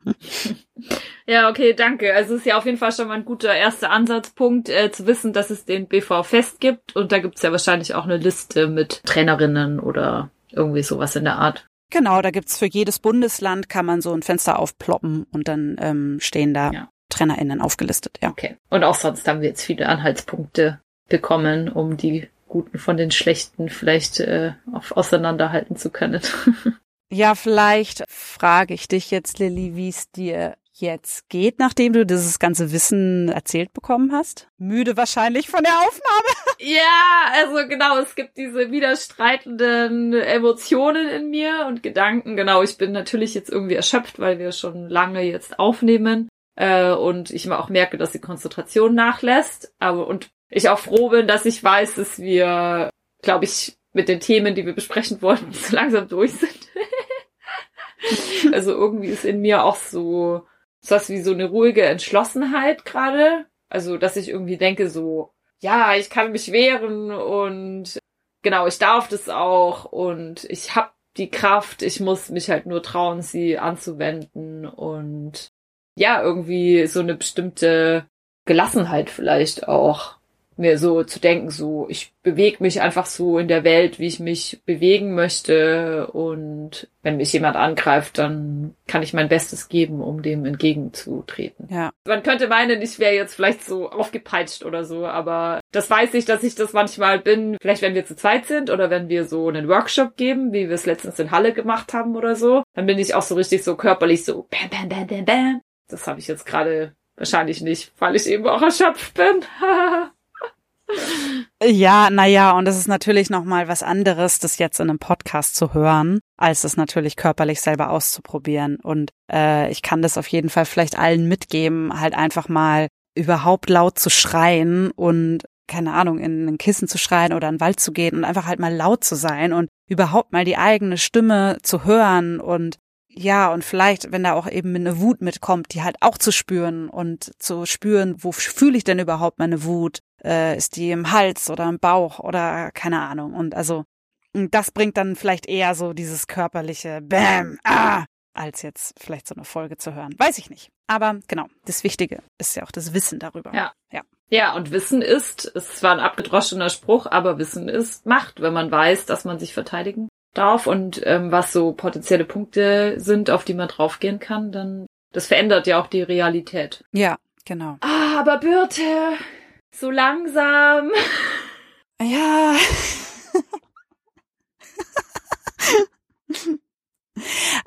(laughs) Ja, okay, danke. Also es ist ja auf jeden Fall schon mal ein guter erster Ansatzpunkt, äh, zu wissen, dass es den BV Fest gibt. Und da gibt's ja wahrscheinlich auch eine Liste mit Trainerinnen oder irgendwie sowas in der Art. Genau, da gibt's für jedes Bundesland kann man so ein Fenster aufploppen und dann ähm, stehen da ja. TrainerInnen aufgelistet, ja. Okay. Und auch sonst haben wir jetzt viele Anhaltspunkte bekommen, um die Guten von den Schlechten vielleicht äh, auf, auseinanderhalten zu können. (laughs) ja, vielleicht frage ich dich jetzt, Lilly, wie es dir jetzt geht, nachdem du dieses ganze Wissen erzählt bekommen hast? Müde wahrscheinlich von der Aufnahme. (laughs) Ja, also genau, es gibt diese widerstreitenden Emotionen in mir und Gedanken. Genau, ich bin natürlich jetzt irgendwie erschöpft, weil wir schon lange jetzt aufnehmen äh, und ich auch merke, dass die Konzentration nachlässt. Aber und ich auch froh bin, dass ich weiß, dass wir, glaube ich, mit den Themen, die wir besprechen wollten, (laughs) so langsam durch sind. (laughs) also irgendwie ist in mir auch so so was wie so eine ruhige Entschlossenheit gerade. Also, dass ich irgendwie denke so, ja, ich kann mich wehren und genau, ich darf das auch und ich hab die Kraft, ich muss mich halt nur trauen, sie anzuwenden und ja, irgendwie so eine bestimmte Gelassenheit vielleicht auch mir so zu denken, so ich bewege mich einfach so in der Welt, wie ich mich bewegen möchte und wenn mich jemand angreift, dann kann ich mein Bestes geben, um dem entgegenzutreten. Ja. Man könnte meinen, ich wäre jetzt vielleicht so aufgepeitscht oder so, aber das weiß ich, dass ich das manchmal bin. Vielleicht wenn wir zu zweit sind oder wenn wir so einen Workshop geben, wie wir es letztens in Halle gemacht haben oder so, dann bin ich auch so richtig so körperlich so bam bam bam bam bam. Das habe ich jetzt gerade wahrscheinlich nicht, weil ich eben auch erschöpft bin. (laughs) Ja, naja, und es ist natürlich nochmal was anderes, das jetzt in einem Podcast zu hören, als es natürlich körperlich selber auszuprobieren. Und äh, ich kann das auf jeden Fall vielleicht allen mitgeben, halt einfach mal überhaupt laut zu schreien und keine Ahnung, in ein Kissen zu schreien oder in den Wald zu gehen und einfach halt mal laut zu sein und überhaupt mal die eigene Stimme zu hören und ja, und vielleicht, wenn da auch eben eine Wut mitkommt, die halt auch zu spüren und zu spüren, wo fühle ich denn überhaupt meine Wut? Äh, ist die im Hals oder im Bauch oder keine Ahnung. Und also, das bringt dann vielleicht eher so dieses körperliche Bäm, ah, als jetzt vielleicht so eine Folge zu hören. Weiß ich nicht. Aber genau, das Wichtige ist ja auch das Wissen darüber. Ja. Ja. Ja, und Wissen ist, es zwar ein abgedroschener Spruch, aber Wissen ist Macht, wenn man weiß, dass man sich verteidigen darf und ähm, was so potenzielle Punkte sind, auf die man draufgehen kann, dann das verändert ja auch die Realität. Ja, genau. Ah, aber Birte, so langsam. Ja.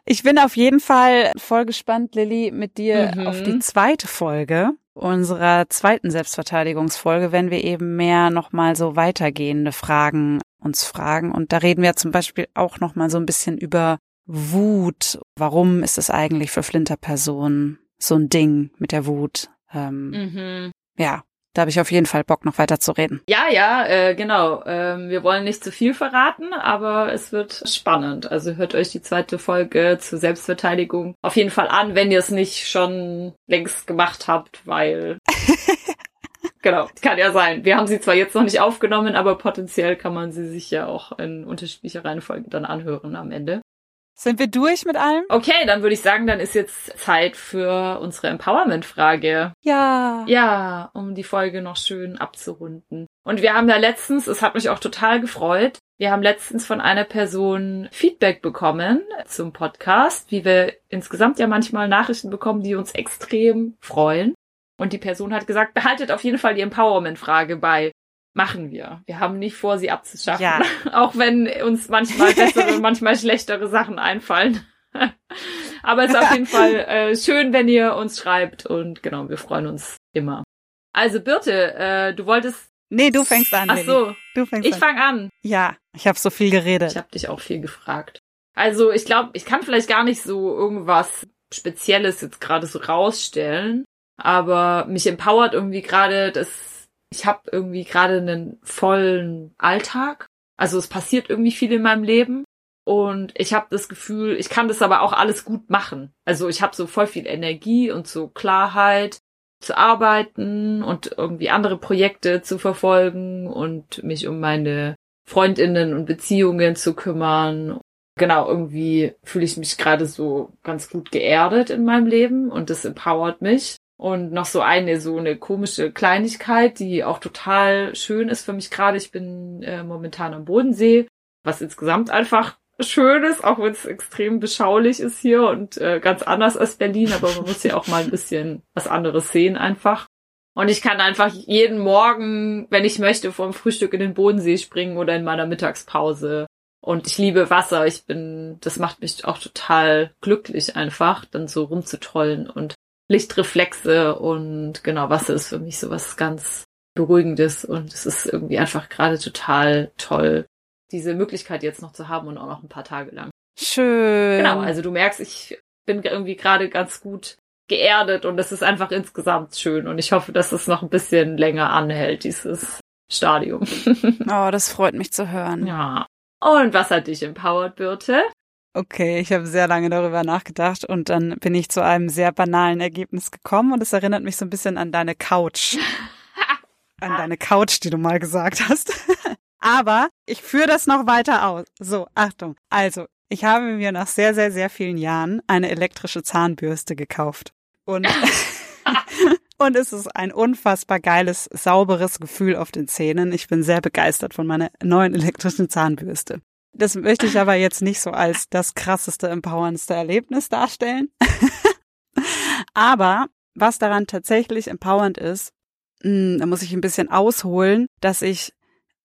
Ich bin auf jeden Fall voll gespannt, Lilly, mit dir mhm. auf die zweite Folge unserer zweiten Selbstverteidigungsfolge, wenn wir eben mehr nochmal so weitergehende Fragen uns fragen. Und da reden wir zum Beispiel auch nochmal so ein bisschen über Wut. Warum ist es eigentlich für Flinterpersonen so ein Ding mit der Wut? Ähm, mhm. Ja, da habe ich auf jeden Fall Bock, noch weiter zu reden. Ja, ja, äh, genau. Ähm, wir wollen nicht zu viel verraten, aber es wird spannend. Also hört euch die zweite Folge zur Selbstverteidigung auf jeden Fall an, wenn ihr es nicht schon längst gemacht habt, weil (laughs) Genau, kann ja sein. Wir haben sie zwar jetzt noch nicht aufgenommen, aber potenziell kann man sie sich ja auch in unterschiedlicher Reihenfolge dann anhören am Ende. Sind wir durch mit allem? Okay, dann würde ich sagen, dann ist jetzt Zeit für unsere Empowerment-Frage. Ja. Ja, um die Folge noch schön abzurunden. Und wir haben ja letztens, es hat mich auch total gefreut, wir haben letztens von einer Person Feedback bekommen zum Podcast, wie wir insgesamt ja manchmal Nachrichten bekommen, die uns extrem freuen. Und die Person hat gesagt, behaltet auf jeden Fall die Empowerment-Frage bei. Machen wir. Wir haben nicht vor, sie abzuschaffen. Ja. (laughs) Auch wenn uns manchmal (laughs) bessere und manchmal schlechtere Sachen einfallen. (laughs) Aber es ist auf jeden Fall äh, schön, wenn ihr uns schreibt und genau, wir freuen uns immer. Also Birte, äh, du wolltest. Nee, du fängst an. Ach so, du fängst ich an. Ich fang an. Ja, ich habe so viel geredet. Ich habe dich auch viel gefragt. Also ich glaube, ich kann vielleicht gar nicht so irgendwas Spezielles jetzt gerade so rausstellen. Aber mich empowert irgendwie gerade, dass ich habe irgendwie gerade einen vollen Alltag. Also es passiert irgendwie viel in meinem Leben. Und ich habe das Gefühl, ich kann das aber auch alles gut machen. Also ich habe so voll viel Energie und so Klarheit zu arbeiten und irgendwie andere Projekte zu verfolgen und mich um meine Freundinnen und Beziehungen zu kümmern. Genau, irgendwie fühle ich mich gerade so ganz gut geerdet in meinem Leben und das empowert mich. Und noch so eine, so eine komische Kleinigkeit, die auch total schön ist für mich gerade. Ich bin äh, momentan am Bodensee, was insgesamt einfach schön ist, auch wenn es extrem beschaulich ist hier und äh, ganz anders als Berlin, aber man muss ja auch mal ein bisschen was anderes sehen einfach. Und ich kann einfach jeden Morgen, wenn ich möchte, vor dem Frühstück in den Bodensee springen oder in meiner Mittagspause. Und ich liebe Wasser. Ich bin, das macht mich auch total glücklich einfach, dann so rumzutrollen und Lichtreflexe und genau, Wasser ist für mich sowas ganz Beruhigendes und es ist irgendwie einfach gerade total toll, diese Möglichkeit jetzt noch zu haben und auch noch ein paar Tage lang. Schön. Genau, also du merkst, ich bin irgendwie gerade ganz gut geerdet und es ist einfach insgesamt schön und ich hoffe, dass es noch ein bisschen länger anhält, dieses Stadium. (laughs) oh, das freut mich zu hören. Ja. Und was hat dich empowered, Birte? Okay, ich habe sehr lange darüber nachgedacht und dann bin ich zu einem sehr banalen Ergebnis gekommen und es erinnert mich so ein bisschen an deine Couch. (laughs) an deine Couch, die du mal gesagt hast. (laughs) Aber ich führe das noch weiter aus. So, Achtung. Also, ich habe mir nach sehr, sehr, sehr vielen Jahren eine elektrische Zahnbürste gekauft. Und, (laughs) und es ist ein unfassbar geiles, sauberes Gefühl auf den Zähnen. Ich bin sehr begeistert von meiner neuen elektrischen Zahnbürste. Das möchte ich aber jetzt nicht so als das krasseste, empowerndste Erlebnis darstellen. (laughs) aber was daran tatsächlich empowernd ist, hm, da muss ich ein bisschen ausholen, dass ich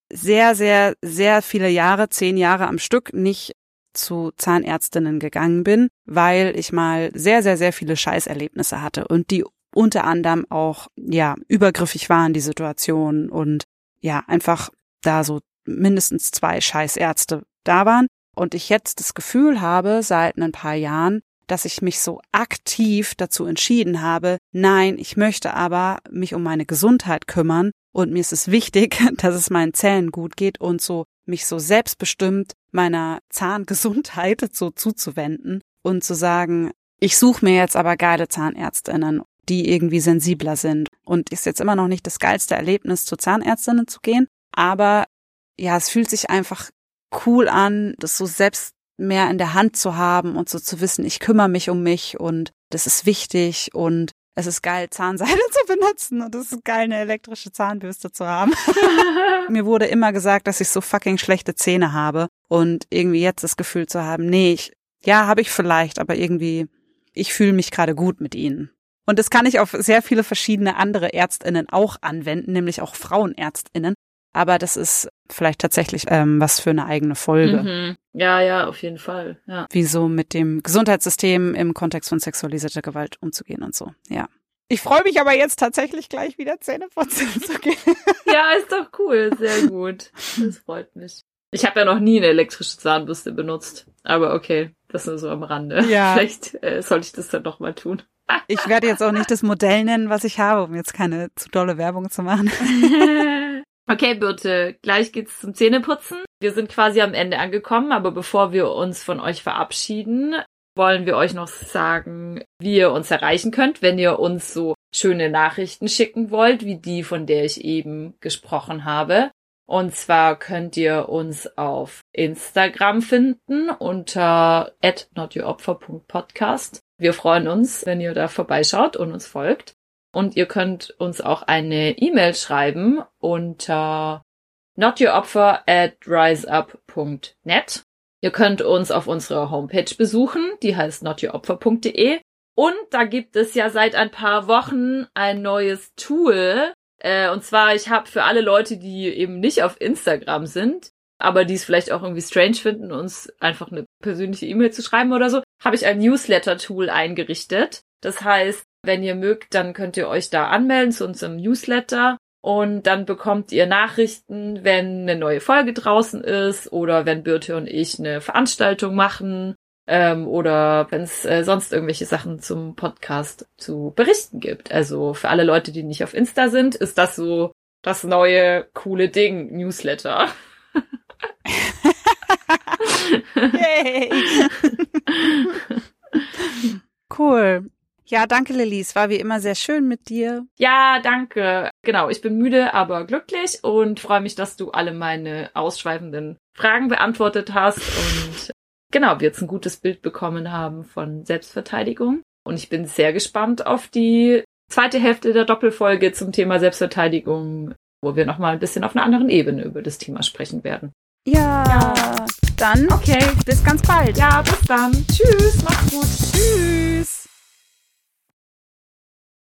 sehr, sehr, sehr viele Jahre, zehn Jahre am Stück nicht zu Zahnärztinnen gegangen bin, weil ich mal sehr, sehr, sehr viele Scheißerlebnisse hatte und die unter anderem auch, ja, übergriffig waren, die Situation und ja, einfach da so mindestens zwei Scheißärzte da waren und ich jetzt das Gefühl habe, seit ein paar Jahren, dass ich mich so aktiv dazu entschieden habe, nein, ich möchte aber mich um meine Gesundheit kümmern und mir ist es wichtig, (laughs) dass es meinen Zähnen gut geht und so mich so selbstbestimmt meiner Zahngesundheit (laughs) so zuzuwenden und zu sagen, ich suche mir jetzt aber geile Zahnärztinnen, die irgendwie sensibler sind. Und ist jetzt immer noch nicht das geilste Erlebnis, zu Zahnärztinnen zu gehen, aber ja, es fühlt sich einfach cool an, das so selbst mehr in der Hand zu haben und so zu wissen, ich kümmere mich um mich und das ist wichtig und es ist geil, Zahnseide (laughs) zu benutzen und es ist geil, eine elektrische Zahnbürste zu haben. (laughs) Mir wurde immer gesagt, dass ich so fucking schlechte Zähne habe und irgendwie jetzt das Gefühl zu haben, nee, ich, ja, habe ich vielleicht, aber irgendwie, ich fühle mich gerade gut mit ihnen. Und das kann ich auf sehr viele verschiedene andere Ärztinnen auch anwenden, nämlich auch Frauenärztinnen. Aber das ist vielleicht tatsächlich ähm, was für eine eigene Folge. Mhm. Ja, ja, auf jeden Fall. Ja. Wie so mit dem Gesundheitssystem im Kontext von sexualisierter Gewalt umzugehen und so. Ja. Ich freue mich aber jetzt tatsächlich gleich wieder Zähne putzen zu gehen. (laughs) Ja, ist doch cool. Sehr gut. Das freut mich. Ich habe ja noch nie eine elektrische Zahnbürste benutzt. Aber okay, das nur so am Rande. Ja. (laughs) Vielleicht äh, sollte ich das dann doch mal tun. Ich werde jetzt auch nicht das Modell nennen, was ich habe, um jetzt keine zu dolle Werbung zu machen. (laughs) Okay, Birte, gleich geht's zum Zähneputzen. Wir sind quasi am Ende angekommen, aber bevor wir uns von euch verabschieden, wollen wir euch noch sagen, wie ihr uns erreichen könnt, wenn ihr uns so schöne Nachrichten schicken wollt, wie die, von der ich eben gesprochen habe. Und zwar könnt ihr uns auf Instagram finden unter @notyouropfer.podcast. Wir freuen uns, wenn ihr da vorbeischaut und uns folgt. Und ihr könnt uns auch eine E-Mail schreiben unter notyouropfer at riseup.net. Ihr könnt uns auf unserer Homepage besuchen, die heißt notyouropfer.de. Und da gibt es ja seit ein paar Wochen ein neues Tool. Äh, und zwar, ich habe für alle Leute, die eben nicht auf Instagram sind, aber die es vielleicht auch irgendwie strange finden, uns einfach eine persönliche E-Mail zu schreiben oder so, habe ich ein Newsletter-Tool eingerichtet. Das heißt, wenn ihr mögt, dann könnt ihr euch da anmelden zu unserem Newsletter und dann bekommt ihr Nachrichten, wenn eine neue Folge draußen ist oder wenn Birte und ich eine Veranstaltung machen ähm, oder wenn es äh, sonst irgendwelche Sachen zum Podcast zu berichten gibt. Also für alle Leute, die nicht auf Insta sind, ist das so das neue coole Ding, Newsletter. (laughs) Yay. (laughs) cool. Ja, danke Lilly. Es war wie immer sehr schön mit dir. Ja, danke. Genau, ich bin müde, aber glücklich und freue mich, dass du alle meine ausschweifenden Fragen beantwortet hast und genau, wir jetzt ein gutes Bild bekommen haben von Selbstverteidigung. Und ich bin sehr gespannt auf die zweite Hälfte der Doppelfolge zum Thema Selbstverteidigung, wo wir nochmal ein bisschen auf einer anderen Ebene über das Thema sprechen werden. Ja, ja. dann okay, bis ganz bald. Ja, bis dann. Tschüss, mach's gut. Tschüss.